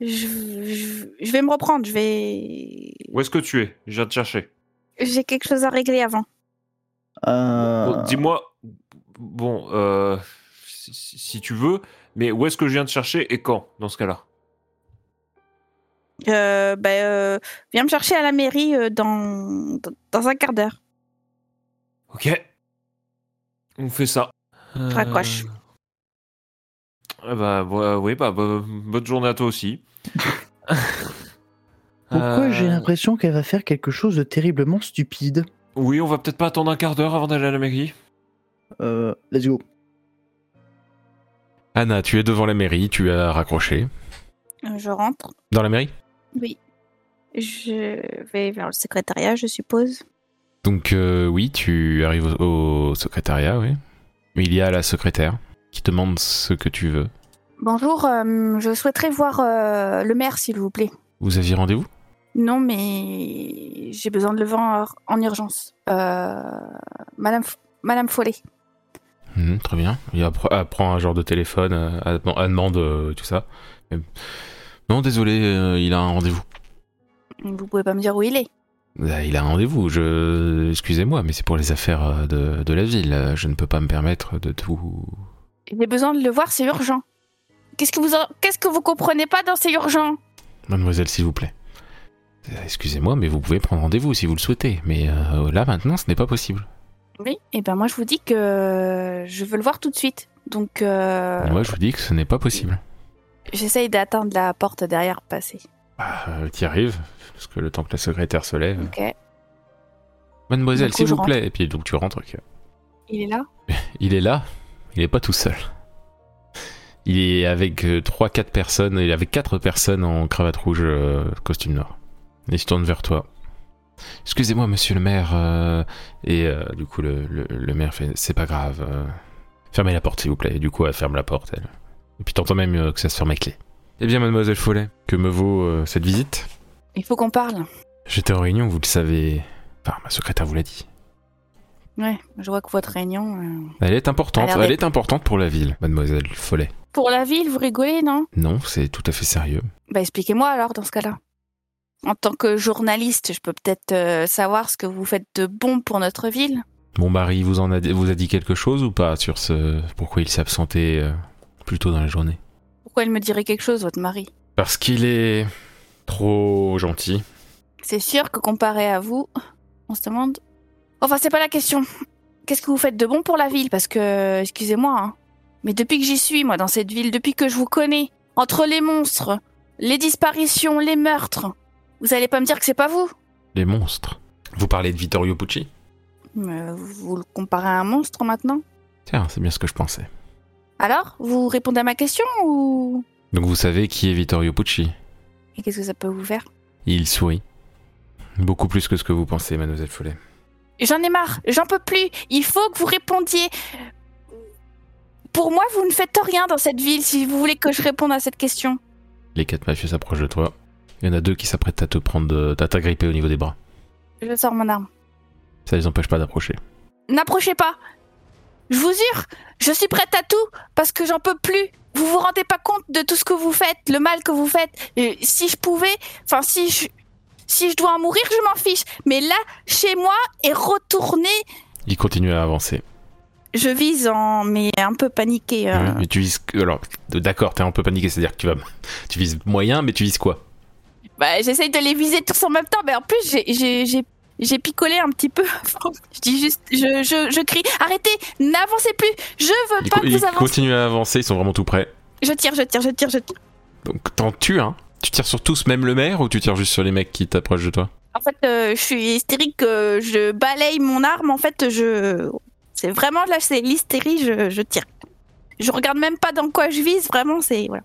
[SPEAKER 4] je, je- je vais me reprendre. Je vais.
[SPEAKER 3] Où est-ce que tu es? Je viens te chercher.
[SPEAKER 4] J'ai quelque chose à régler avant.
[SPEAKER 2] Euh,
[SPEAKER 3] Bon, Dis-moi. Bon, euh, si, si- si tu veux, mais où est-ce que je viens te chercher et quand, dans ce cas-là?
[SPEAKER 4] Euh, ben, euh, viens me chercher à la mairie euh, dans, dans, un quart d'heure.
[SPEAKER 3] Ok. On fait ça.
[SPEAKER 4] Je raccroche.
[SPEAKER 3] Euh, bah, bah, oui, bah, bah, bonne journée à toi aussi.
[SPEAKER 2] Pourquoi
[SPEAKER 3] Euh,
[SPEAKER 2] j'ai l'impression qu'elle va faire quelque chose de terriblement stupide
[SPEAKER 3] Oui, on va peut-être pas attendre un quart d'heure avant d'aller à la mairie.
[SPEAKER 2] euh, Let's go.
[SPEAKER 1] Anna, tu es devant la mairie, tu as raccroché.
[SPEAKER 4] Euh, Je rentre.
[SPEAKER 1] Dans la mairie?
[SPEAKER 4] Je vais vers le secrétariat, je suppose.
[SPEAKER 1] Donc euh, oui, tu arrives au, au secrétariat, oui. Il y a la secrétaire qui te demande ce que tu veux.
[SPEAKER 4] Bonjour, euh, je souhaiterais voir euh, le maire, s'il vous plaît.
[SPEAKER 1] Vous aviez rendez-vous?
[SPEAKER 4] Non, mais j'ai besoin de le voir en urgence. Euh, Madame, F- Madame Follet.
[SPEAKER 1] Mhm, Très bien. Il appre- elle prend un genre de téléphone, elle demande euh, tout ça. Non, désolé, euh, il a un rendez-vous.
[SPEAKER 4] Vous pouvez pas me dire où il est
[SPEAKER 1] Bah, Il a un rendez-vous, je... Excusez-moi, mais c'est pour les affaires euh, de, de la ville. Je ne peux pas me permettre de tout...
[SPEAKER 4] J'ai besoin de le voir, c'est urgent. Qu'est-ce que vous en- qu'est-ce que vous comprenez pas dans c'est urgent?
[SPEAKER 1] Mademoiselle, s'il vous plaît. Euh, Excusez-moi, mais vous pouvez prendre rendez-vous si vous le souhaitez. Mais euh, là, maintenant, ce n'est pas possible.
[SPEAKER 4] Oui. Et ben moi je vous dis que je veux le voir tout de suite. Donc euh,
[SPEAKER 1] Moi, je vous dis que ce n'est pas possible.
[SPEAKER 4] J'essaye d'atteindre la porte derrière passer.
[SPEAKER 1] Bah, euh, T'y arrives, parce que le temps que la secrétaire se lève.
[SPEAKER 4] Ok.
[SPEAKER 1] Mademoiselle, s'il vous plaît. Et puis, donc, tu rentres. ok.
[SPEAKER 4] Il est là?
[SPEAKER 1] Il est là, il n'est pas tout seul. Il est avec 3-4 personnes, il est avec 4 personnes en cravate rouge, euh, costume noir. Il se tourne vers toi. Excusez-moi, monsieur le maire. euh, et euh, du coup, le, le- le maire fait C'est pas grave. euh, fermez la porte, s'il vous plaît. Et du coup, elle ferme la porte, elle. Et puis, t'entends même euh, que ça se ferme avec clé. Eh bien, mademoiselle Follet, que me vaut euh, cette visite?
[SPEAKER 4] Il faut qu'on parle.
[SPEAKER 1] J'étais en réunion, vous le savez. Enfin, ma secrétaire vous l'a dit.
[SPEAKER 4] Ouais, je vois que votre réunion. euh,
[SPEAKER 1] Elle est importante, elle est importante pour la ville, mademoiselle Follet.
[SPEAKER 4] Pour la ville, vous rigolez, non?
[SPEAKER 1] Non, c'est tout à fait sérieux.
[SPEAKER 4] Bah expliquez-moi alors dans ce cas-là. En tant que journaliste, je peux peut-être euh, savoir ce que vous faites de bon pour notre ville?
[SPEAKER 1] Mon mari vous en a, vous a dit quelque chose ou pas sur ce pourquoi il s'est absenté euh, plus tôt dans la journée
[SPEAKER 4] Pourquoi il me dirait quelque chose, votre mari?
[SPEAKER 1] Parce qu'il est trop gentil.
[SPEAKER 4] C'est sûr que comparé à vous, on se demande. Enfin, c'est pas la question. Qu'est-ce que vous faites de bon pour la ville? Parce que, excusez-moi, hein, mais depuis que j'y suis, moi, dans cette ville, depuis que je vous connais, entre les monstres, les disparitions, les meurtres, vous allez pas me dire que c'est pas vous?
[SPEAKER 1] Les monstres. Vous parlez de Vittorio Pucci?
[SPEAKER 4] Mais Vous le comparez à un monstre maintenant?
[SPEAKER 1] Tiens, c'est bien ce que je pensais.
[SPEAKER 4] Alors, vous répondez à ma question ou?
[SPEAKER 1] Donc vous savez qui est Vittorio Pucci
[SPEAKER 4] Et qu'est-ce que ça peut vous faire?
[SPEAKER 1] Il sourit. Beaucoup plus que ce que vous pensez, mademoiselle Follet.
[SPEAKER 4] J'en ai marre, j'en peux plus. Il faut que vous répondiez. Pour moi, vous ne faites rien dans cette ville si vous voulez que je réponde à cette question.
[SPEAKER 1] Les quatre mafieux s'approchent de toi. Il y en a deux qui s'apprêtent à te prendre, de- à t'agripper au niveau des bras.
[SPEAKER 4] Je sors mon arme.
[SPEAKER 1] Ça les empêche pas d'approcher.
[SPEAKER 4] N'approchez pas. Je vous jure, je suis prête à tout parce que j'en peux plus. Vous vous rendez pas compte de tout ce que vous faites, le mal que vous faites. Et si je pouvais, enfin si je, si je dois en mourir, je m'en fiche. Mais là, chez moi et retourner,
[SPEAKER 1] Il continue à avancer.
[SPEAKER 4] je vise en mais un peu paniqué. euh.
[SPEAKER 1] Oui, mais tu vises. Alors, d'accord, t'es un peu paniqué, c'est-à-dire que tu vas. Tu vises moyen, mais tu vises quoi?
[SPEAKER 4] Bah, j'essaye de les viser tous en même temps, mais en plus, j'ai- j'ai picolé un petit peu. je dis juste, je, je, je crie, arrêtez, n'avancez plus, je veux
[SPEAKER 1] Ils,
[SPEAKER 4] pas que
[SPEAKER 1] ils
[SPEAKER 4] vous avanciez.
[SPEAKER 1] continuent à avancer, ils sont vraiment tout près.
[SPEAKER 4] Je tire, je tire, je tire, je tire.
[SPEAKER 1] Donc t'en tues un. Tu tires sur tous, même le maire, ou tu tires juste sur les mecs qui t'approchent de toi?
[SPEAKER 4] En fait, euh, je suis hystérique, euh, je balaye mon arme, en fait, je... C'est vraiment, là, c'est l'hystérie, je, je tire. Je regarde même pas dans quoi je vise, vraiment, c'est... Voilà.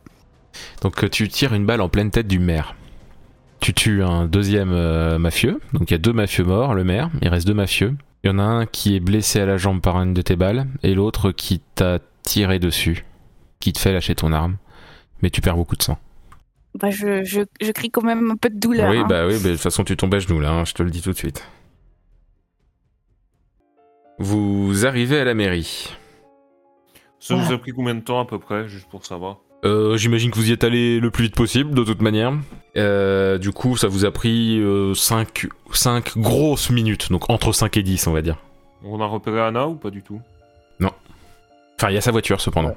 [SPEAKER 1] Donc euh, tu tires une balle en pleine tête du maire. Tu tues un deuxième euh, mafieux. Donc il y a deux mafieux morts, le maire. Il reste deux mafieux. Il y en a un qui est blessé à la jambe par une de tes balles, et l'autre qui t'a tiré dessus, qui te fait lâcher ton arme. Mais tu perds beaucoup de sang.
[SPEAKER 4] Bah, je, je, je crie quand même un peu de douleur.
[SPEAKER 1] oui,
[SPEAKER 4] hein.
[SPEAKER 1] bah oui, bah, de toute façon tu tombes à genoux là, hein, je te le dis tout de suite. Vous arrivez à la mairie.
[SPEAKER 3] Ça vous a pris combien de temps à peu près, juste pour savoir?
[SPEAKER 1] Euh, J'imagine que vous y êtes allé le plus vite possible, de toute manière. Euh, du coup, ça vous a pris 5, grosses minutes, donc entre 5 et 10, on va dire.
[SPEAKER 3] On a repéré Anna ou pas du tout?
[SPEAKER 1] Enfin, il y a sa voiture, cependant.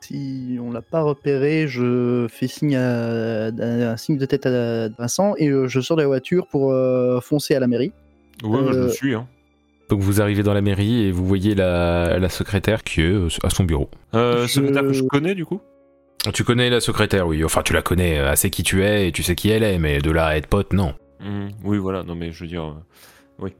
[SPEAKER 2] Si on l'a pas repéré, je fais signe à, à- un signe de tête à Vincent et euh, je sors de la voiture pour euh, foncer à la mairie.
[SPEAKER 3] Ouais, je
[SPEAKER 2] Euh,
[SPEAKER 3] le suis. Hein.
[SPEAKER 1] Donc vous arrivez dans la mairie et vous voyez la, la secrétaire qui est euh, à son bureau.
[SPEAKER 3] Euh,
[SPEAKER 2] je-
[SPEAKER 3] secrétaire que je connais du coup?
[SPEAKER 1] Tu connais la secrétaire, oui. Enfin, tu la connais euh, assez qui tu es et tu sais qui elle est, mais de là à être pote, non.
[SPEAKER 3] Hmm, Oui, voilà, non mais je veux dire. euh, Oui.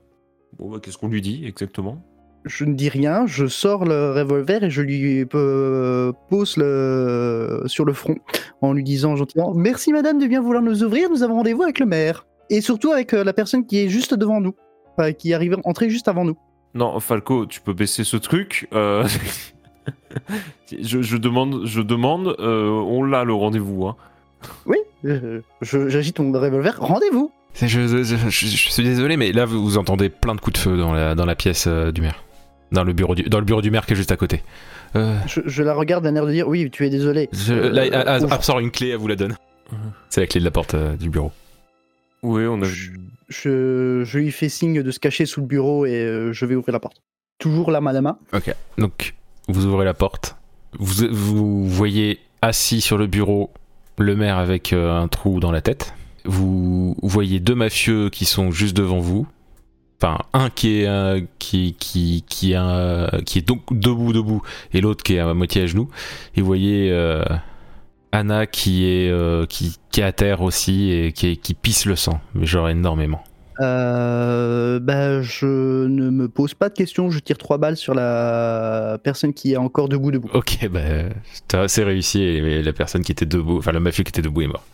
[SPEAKER 3] Bon, bah, qu'est-ce qu'on lui dit exactement?
[SPEAKER 2] Je ne dis rien, je sors le revolver et je lui euh, pose le... sur le front en lui disant gentiment Merci madame de bien vouloir nous ouvrir, nous avons rendez-vous avec le maire. Et surtout avec euh, la personne qui est juste devant nous, enfin, qui arrive entrée juste avant nous.
[SPEAKER 3] Non, Falco, tu peux baisser ce truc. euh, je, je demande, je demande, euh, on l'a le rendez-vous. Hein.
[SPEAKER 2] Oui, euh, j'agite mon revolver, rendez-vous
[SPEAKER 1] Je, je- je- je- je suis désolé, mais là vous, vous entendez plein de coups de feu dans la, dans la pièce euh, du maire. Dans le, bureau du, dans le bureau du maire qui est juste à côté. Euh,
[SPEAKER 2] je, je la regarde d'un air de dire Oui, tu es désolé.
[SPEAKER 1] je-
[SPEAKER 2] Euh,
[SPEAKER 1] là, elle- elle-
[SPEAKER 2] ouvre.
[SPEAKER 1] elle sort une clé, elle vous la donne. C'est la clé de la porte euh, du bureau.
[SPEAKER 3] Oui, on a.
[SPEAKER 2] je, lui fais signe de se cacher sous le bureau et euh, je vais ouvrir la porte. Toujours la main.
[SPEAKER 1] Donc, vous ouvrez la porte. Vous, vous voyez assis sur le bureau le maire avec euh, un trou dans la tête. Vous voyez deux mafieux qui sont juste devant vous. Enfin, un qui est, euh, qui, qui, qui, est, donc debout, debout, et l'autre qui est à moitié à genoux. Et vous voyez Anna qui est, euh, qui, qui est à terre aussi et qui, qui pisse le sang, mais genre énormément.
[SPEAKER 2] Euh, bah, je ne me pose pas de questions, je tire trois balles sur la personne qui est encore debout debout.
[SPEAKER 1] Ok, bah, t'as assez réussi et la personne qui était debout, enfin le mafieux qui était debout est mort.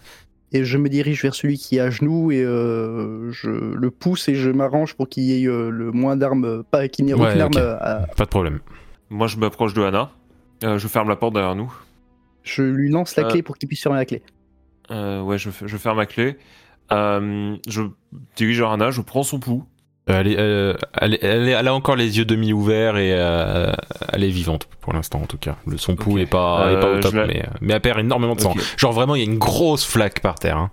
[SPEAKER 2] Et je me dirige vers celui qui est à genoux et euh, je le pousse et je m'arrange pour qu'il y ait euh, le moins d'armes, pas qu'il n'y ait
[SPEAKER 1] Ouais,
[SPEAKER 2] aucune arme. à-
[SPEAKER 1] Pas de problème.
[SPEAKER 3] Moi, je m'approche de Anna. Euh, je ferme la porte derrière nous.
[SPEAKER 2] Je lui lance la
[SPEAKER 3] Euh.
[SPEAKER 2] clé pour qu'il puisse fermer la clé.
[SPEAKER 3] Euh, ouais, je, ferme ma clé. Euh, je dirige vers Anna, je prends son pouls.
[SPEAKER 1] Elle, est- euh, elle, est- elle, est- elle a encore les yeux demi ouverts et euh, elle est vivante pour l'instant en tout cas. Le son pouls
[SPEAKER 3] Ok.
[SPEAKER 1] est pas, est pas au top,
[SPEAKER 3] la-
[SPEAKER 1] mais, mais elle perd énormément de sang. Genre vraiment, il y a une grosse flaque par terre. hein.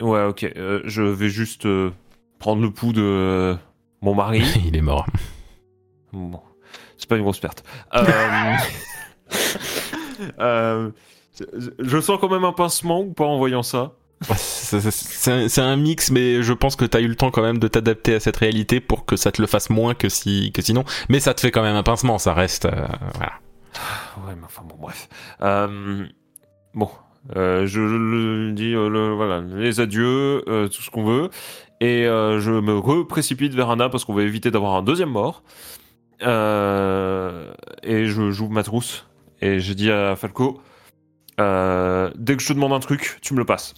[SPEAKER 3] Ouais, ok. euh, je vais juste euh, prendre le pouls de mon mari.
[SPEAKER 1] Il est mort.
[SPEAKER 3] Bon, c'est pas une grosse perte. Euh, je sens quand même un pincement ou pas en voyant ça.
[SPEAKER 1] C'est- un, mix, mais je pense que t'as eu le temps quand même de t'adapter à cette réalité pour que ça te le fasse moins que, si, que sinon. Mais ça te fait quand même un pincement, ça reste. euh, voilà.
[SPEAKER 3] Ouais, mais enfin bon, bref. Euh, bon, euh, je le dis, le- voilà, les adieux, tout ce qu'on veut. Et je me reprécipite vers Anna parce qu'on va éviter d'avoir un deuxième mort. Et je j'ouvre ma trousse. Et je dis à Falco, euh, dès que je te demande un truc, tu me le passes.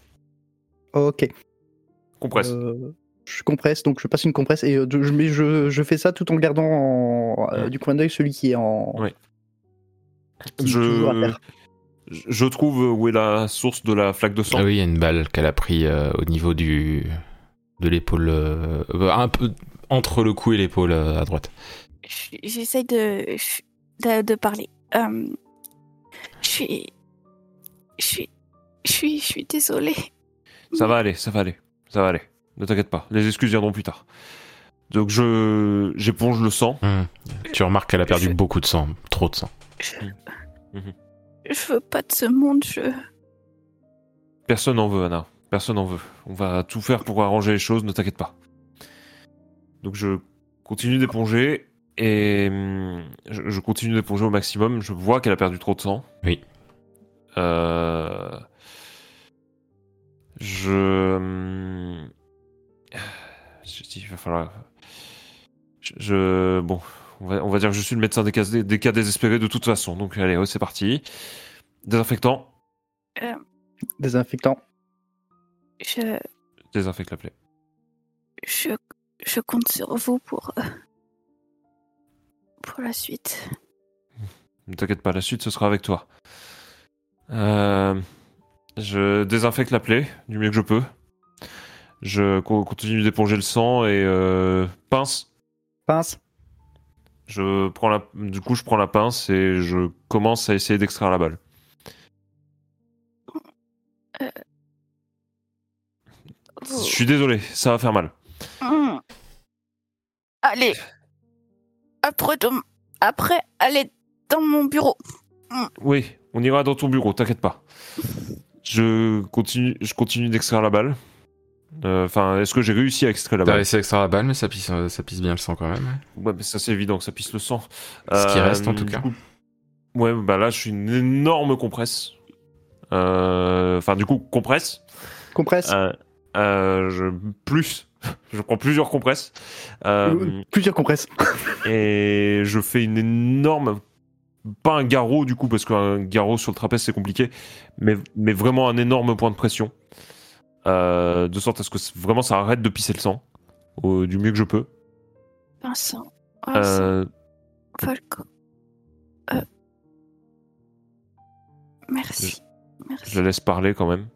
[SPEAKER 2] Ok.
[SPEAKER 3] Compresse.
[SPEAKER 2] Euh, je compresse, donc je passe une compresse et euh, je, mais je, je fais ça tout en gardant en- euh,
[SPEAKER 3] Ouais.
[SPEAKER 2] du coin d'œil celui qui est en. À
[SPEAKER 3] je, je- trouve où est la source de la flaque de sang.
[SPEAKER 1] Ah oui, il y a une balle qu'elle a pris euh, au niveau du de l'épaule, euh, un peu entre le cou et l'épaule euh, à droite.
[SPEAKER 4] Je- J'essaye de, de, de parler. Euh, suis. Je suis. Je suis, je suis désolée.
[SPEAKER 3] Ça va aller, ça va aller, ça va aller. Ne t'inquiète pas, les excuses viendront plus tard. Donc je j'éponge le sang.
[SPEAKER 1] Hum. Tu remarques qu'elle a perdu
[SPEAKER 4] Je-
[SPEAKER 1] beaucoup de sang, trop de sang.
[SPEAKER 4] Je,
[SPEAKER 3] Mhm.
[SPEAKER 4] je veux pas de ce monde. Je.
[SPEAKER 3] Personne n'en veut, Anna. Personne n'en veut. On va tout faire pour arranger les choses, ne t'inquiète pas. Donc je continue d'éponger et hum, je, je continue d'éponger au maximum. Je vois qu'elle a perdu trop de sang.
[SPEAKER 1] Oui.
[SPEAKER 3] Euh, Je. hum, Je dis, il va falloir. Je. je- Bon, on va, on va dire que je suis le médecin des cas, des cas désespérés de toute façon. Donc allez, ouais, c'est parti. Désinfectant.
[SPEAKER 2] Désinfectant.
[SPEAKER 4] Je.
[SPEAKER 3] Désinfecte la plaie.
[SPEAKER 4] Je, je compte sur vous pour. Euh, pour la suite.
[SPEAKER 3] Ne t'inquiète pas, la suite ce sera avec toi. Euh, je désinfecte la plaie du mieux que je peux. Je co- continue d'éponger le sang et euh, pince.
[SPEAKER 2] Pince.
[SPEAKER 3] Je prends la, du coup, je prends la pince et je commence à essayer d'extraire la balle. Je
[SPEAKER 4] Vous-
[SPEAKER 3] suis désolé, ça va faire mal.
[SPEAKER 4] Hmm. Allez. Après, après, allez dans mon bureau.
[SPEAKER 3] Oui, on ira dans ton bureau, t'inquiète pas. Je continue, je continue d'extraire la balle. Euh, Enfin, est-ce que j'ai réussi à extraire la
[SPEAKER 1] T'as
[SPEAKER 3] balle
[SPEAKER 1] réussi à extraire la balle, mais ça pisse, ça pisse bien le sang quand même.
[SPEAKER 3] Ouais, mais ça c'est évident que ça pisse le sang.
[SPEAKER 1] Ce qui
[SPEAKER 3] Euh,
[SPEAKER 1] reste, en tout cas.
[SPEAKER 3] coup- ouais, bah là je suis une énorme compresse. Euh, Enfin, du coup, compresse.
[SPEAKER 2] Compresse.
[SPEAKER 3] Euh, euh, je... Plus je prends plusieurs compresses. Euh,
[SPEAKER 2] Euh, Plusieurs compresses.
[SPEAKER 3] et je fais une énorme. Pas un garrot du coup, parce qu'un garrot sur le trapèze c'est compliqué, mais, mais vraiment un énorme point de pression. Euh, de sorte à ce que vraiment ça arrête de pisser le sang, au- du mieux que je peux.
[SPEAKER 4] Vincent. Vincent.
[SPEAKER 3] Euh,
[SPEAKER 4] Falco. Euh. Merci. Merci.
[SPEAKER 3] je la laisse parler quand même.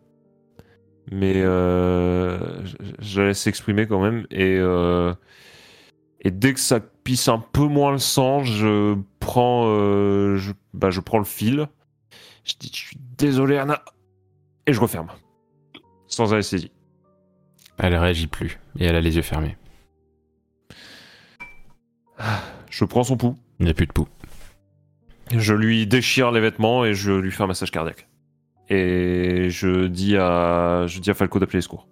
[SPEAKER 3] Mais euh, je, je la laisse s'exprimer quand même. Et, euh, et dès que ça pisse un peu moins le sang, je prends, euh, je, bah, je prends le fil. Je dis Je suis désolé, Anna. Et je referme. Sans anesthésie.
[SPEAKER 1] Elle réagit plus et elle a les yeux fermés.
[SPEAKER 3] Je prends son pouls.
[SPEAKER 1] Il n'y a plus de pouls.
[SPEAKER 3] Je lui déchire les vêtements et je lui fais un massage cardiaque. Et je dis à, je dis à Falco d'appeler les secours.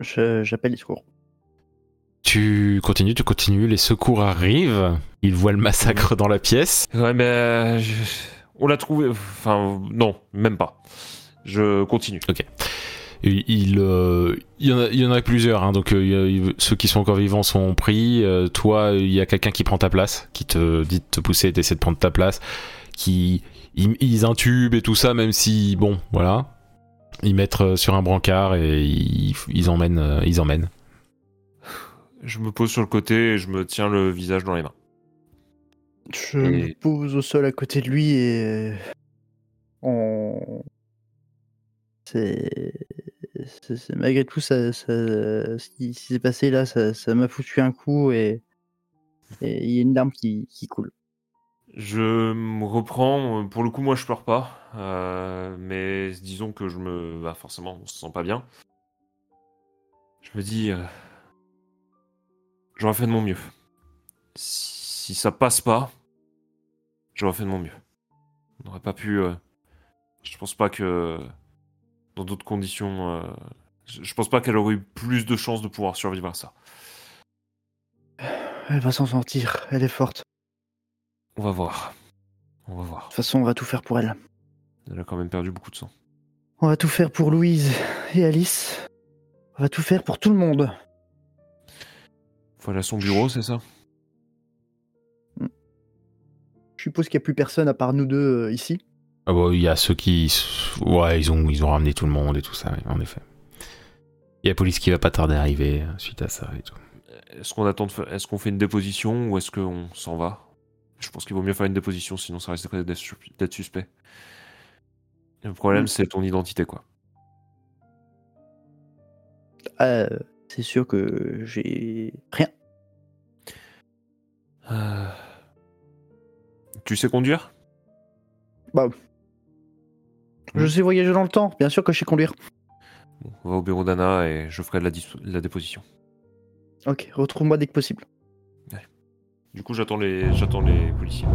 [SPEAKER 2] Je- J'appelle les secours.
[SPEAKER 1] Tu continues, tu continues, les secours arrivent, ils voient le massacre dans la pièce.
[SPEAKER 3] Ouais, mais euh, je- on l'a trouvé. Enfin, non, même pas. Je continue.
[SPEAKER 1] Il, il, euh, il y, en a, il y en a plusieurs, hein, donc euh, ceux qui sont encore vivants sont pris. Euh, toi, il y a quelqu'un qui prend ta place, qui te dit de te pousser, d'essayer de prendre ta place, qui ils, ils intubent et tout ça, même si bon, voilà, ils mettent euh, sur un brancard et ils, ils emmènent, euh, ils emmènent.
[SPEAKER 3] Je me pose sur le côté et je me tiens le visage dans les mains.
[SPEAKER 2] Je
[SPEAKER 3] Et-
[SPEAKER 2] me pose au sol à côté de lui et. On. C'est. c'est- c'est- Malgré tout, ça, ça- ce qui s'est passé là, ça ça m'a foutu un coup et. Et il y a une larme qui, qui coule.
[SPEAKER 3] Je me reprends. Pour le coup, moi, je pleure pas. Euh, mais disons que je me. Bah, forcément, on se sent pas bien. Je me dis. euh, J'aurais fait de mon mieux. Si, ça passe pas, j'aurais fait de mon mieux. On n'aurait pas pu. euh, Je pense pas que. Dans d'autres conditions. euh, Je je pense pas qu'elle aurait eu plus de chances de pouvoir survivre à ça.
[SPEAKER 2] Elle va s'en sortir, elle est forte. De
[SPEAKER 3] On va voir. On va voir.
[SPEAKER 2] toute façon, on va tout faire pour elle.
[SPEAKER 3] Elle a quand même perdu beaucoup de sang.
[SPEAKER 2] On va tout faire pour Louise et Alice. On va tout faire pour tout le monde.
[SPEAKER 3] Faut aller à son bureau, c'est ça?
[SPEAKER 2] Je suppose qu'il n'y a plus personne à part nous deux euh, ici.
[SPEAKER 1] Ah bah, il y a ceux qui, ouais, ils ont, ils ont ramené tout le monde et tout ça, en effet. Il y a la police qui va pas tarder à arriver euh, suite à ça et tout.
[SPEAKER 3] Est-ce qu'on attend de Est-ce qu'on fait une déposition ou est-ce qu'on s'en va? Je pense qu'il vaut mieux faire une déposition, sinon ça risque d'être su- d'être suspect. Le problème,
[SPEAKER 2] Mm.
[SPEAKER 3] c'est ton identité, quoi.
[SPEAKER 2] Euh, c'est sûr que j'ai rien.
[SPEAKER 3] Euh, Tu sais conduire?
[SPEAKER 2] Je sais voyager dans le temps, bien sûr que je sais conduire.
[SPEAKER 3] Bon, On va au bureau d'Anna et je ferai de la, la déposition.
[SPEAKER 2] Ok, retrouve-moi dès que possible.
[SPEAKER 3] Du coup, j'attends les, j'attends les policiers.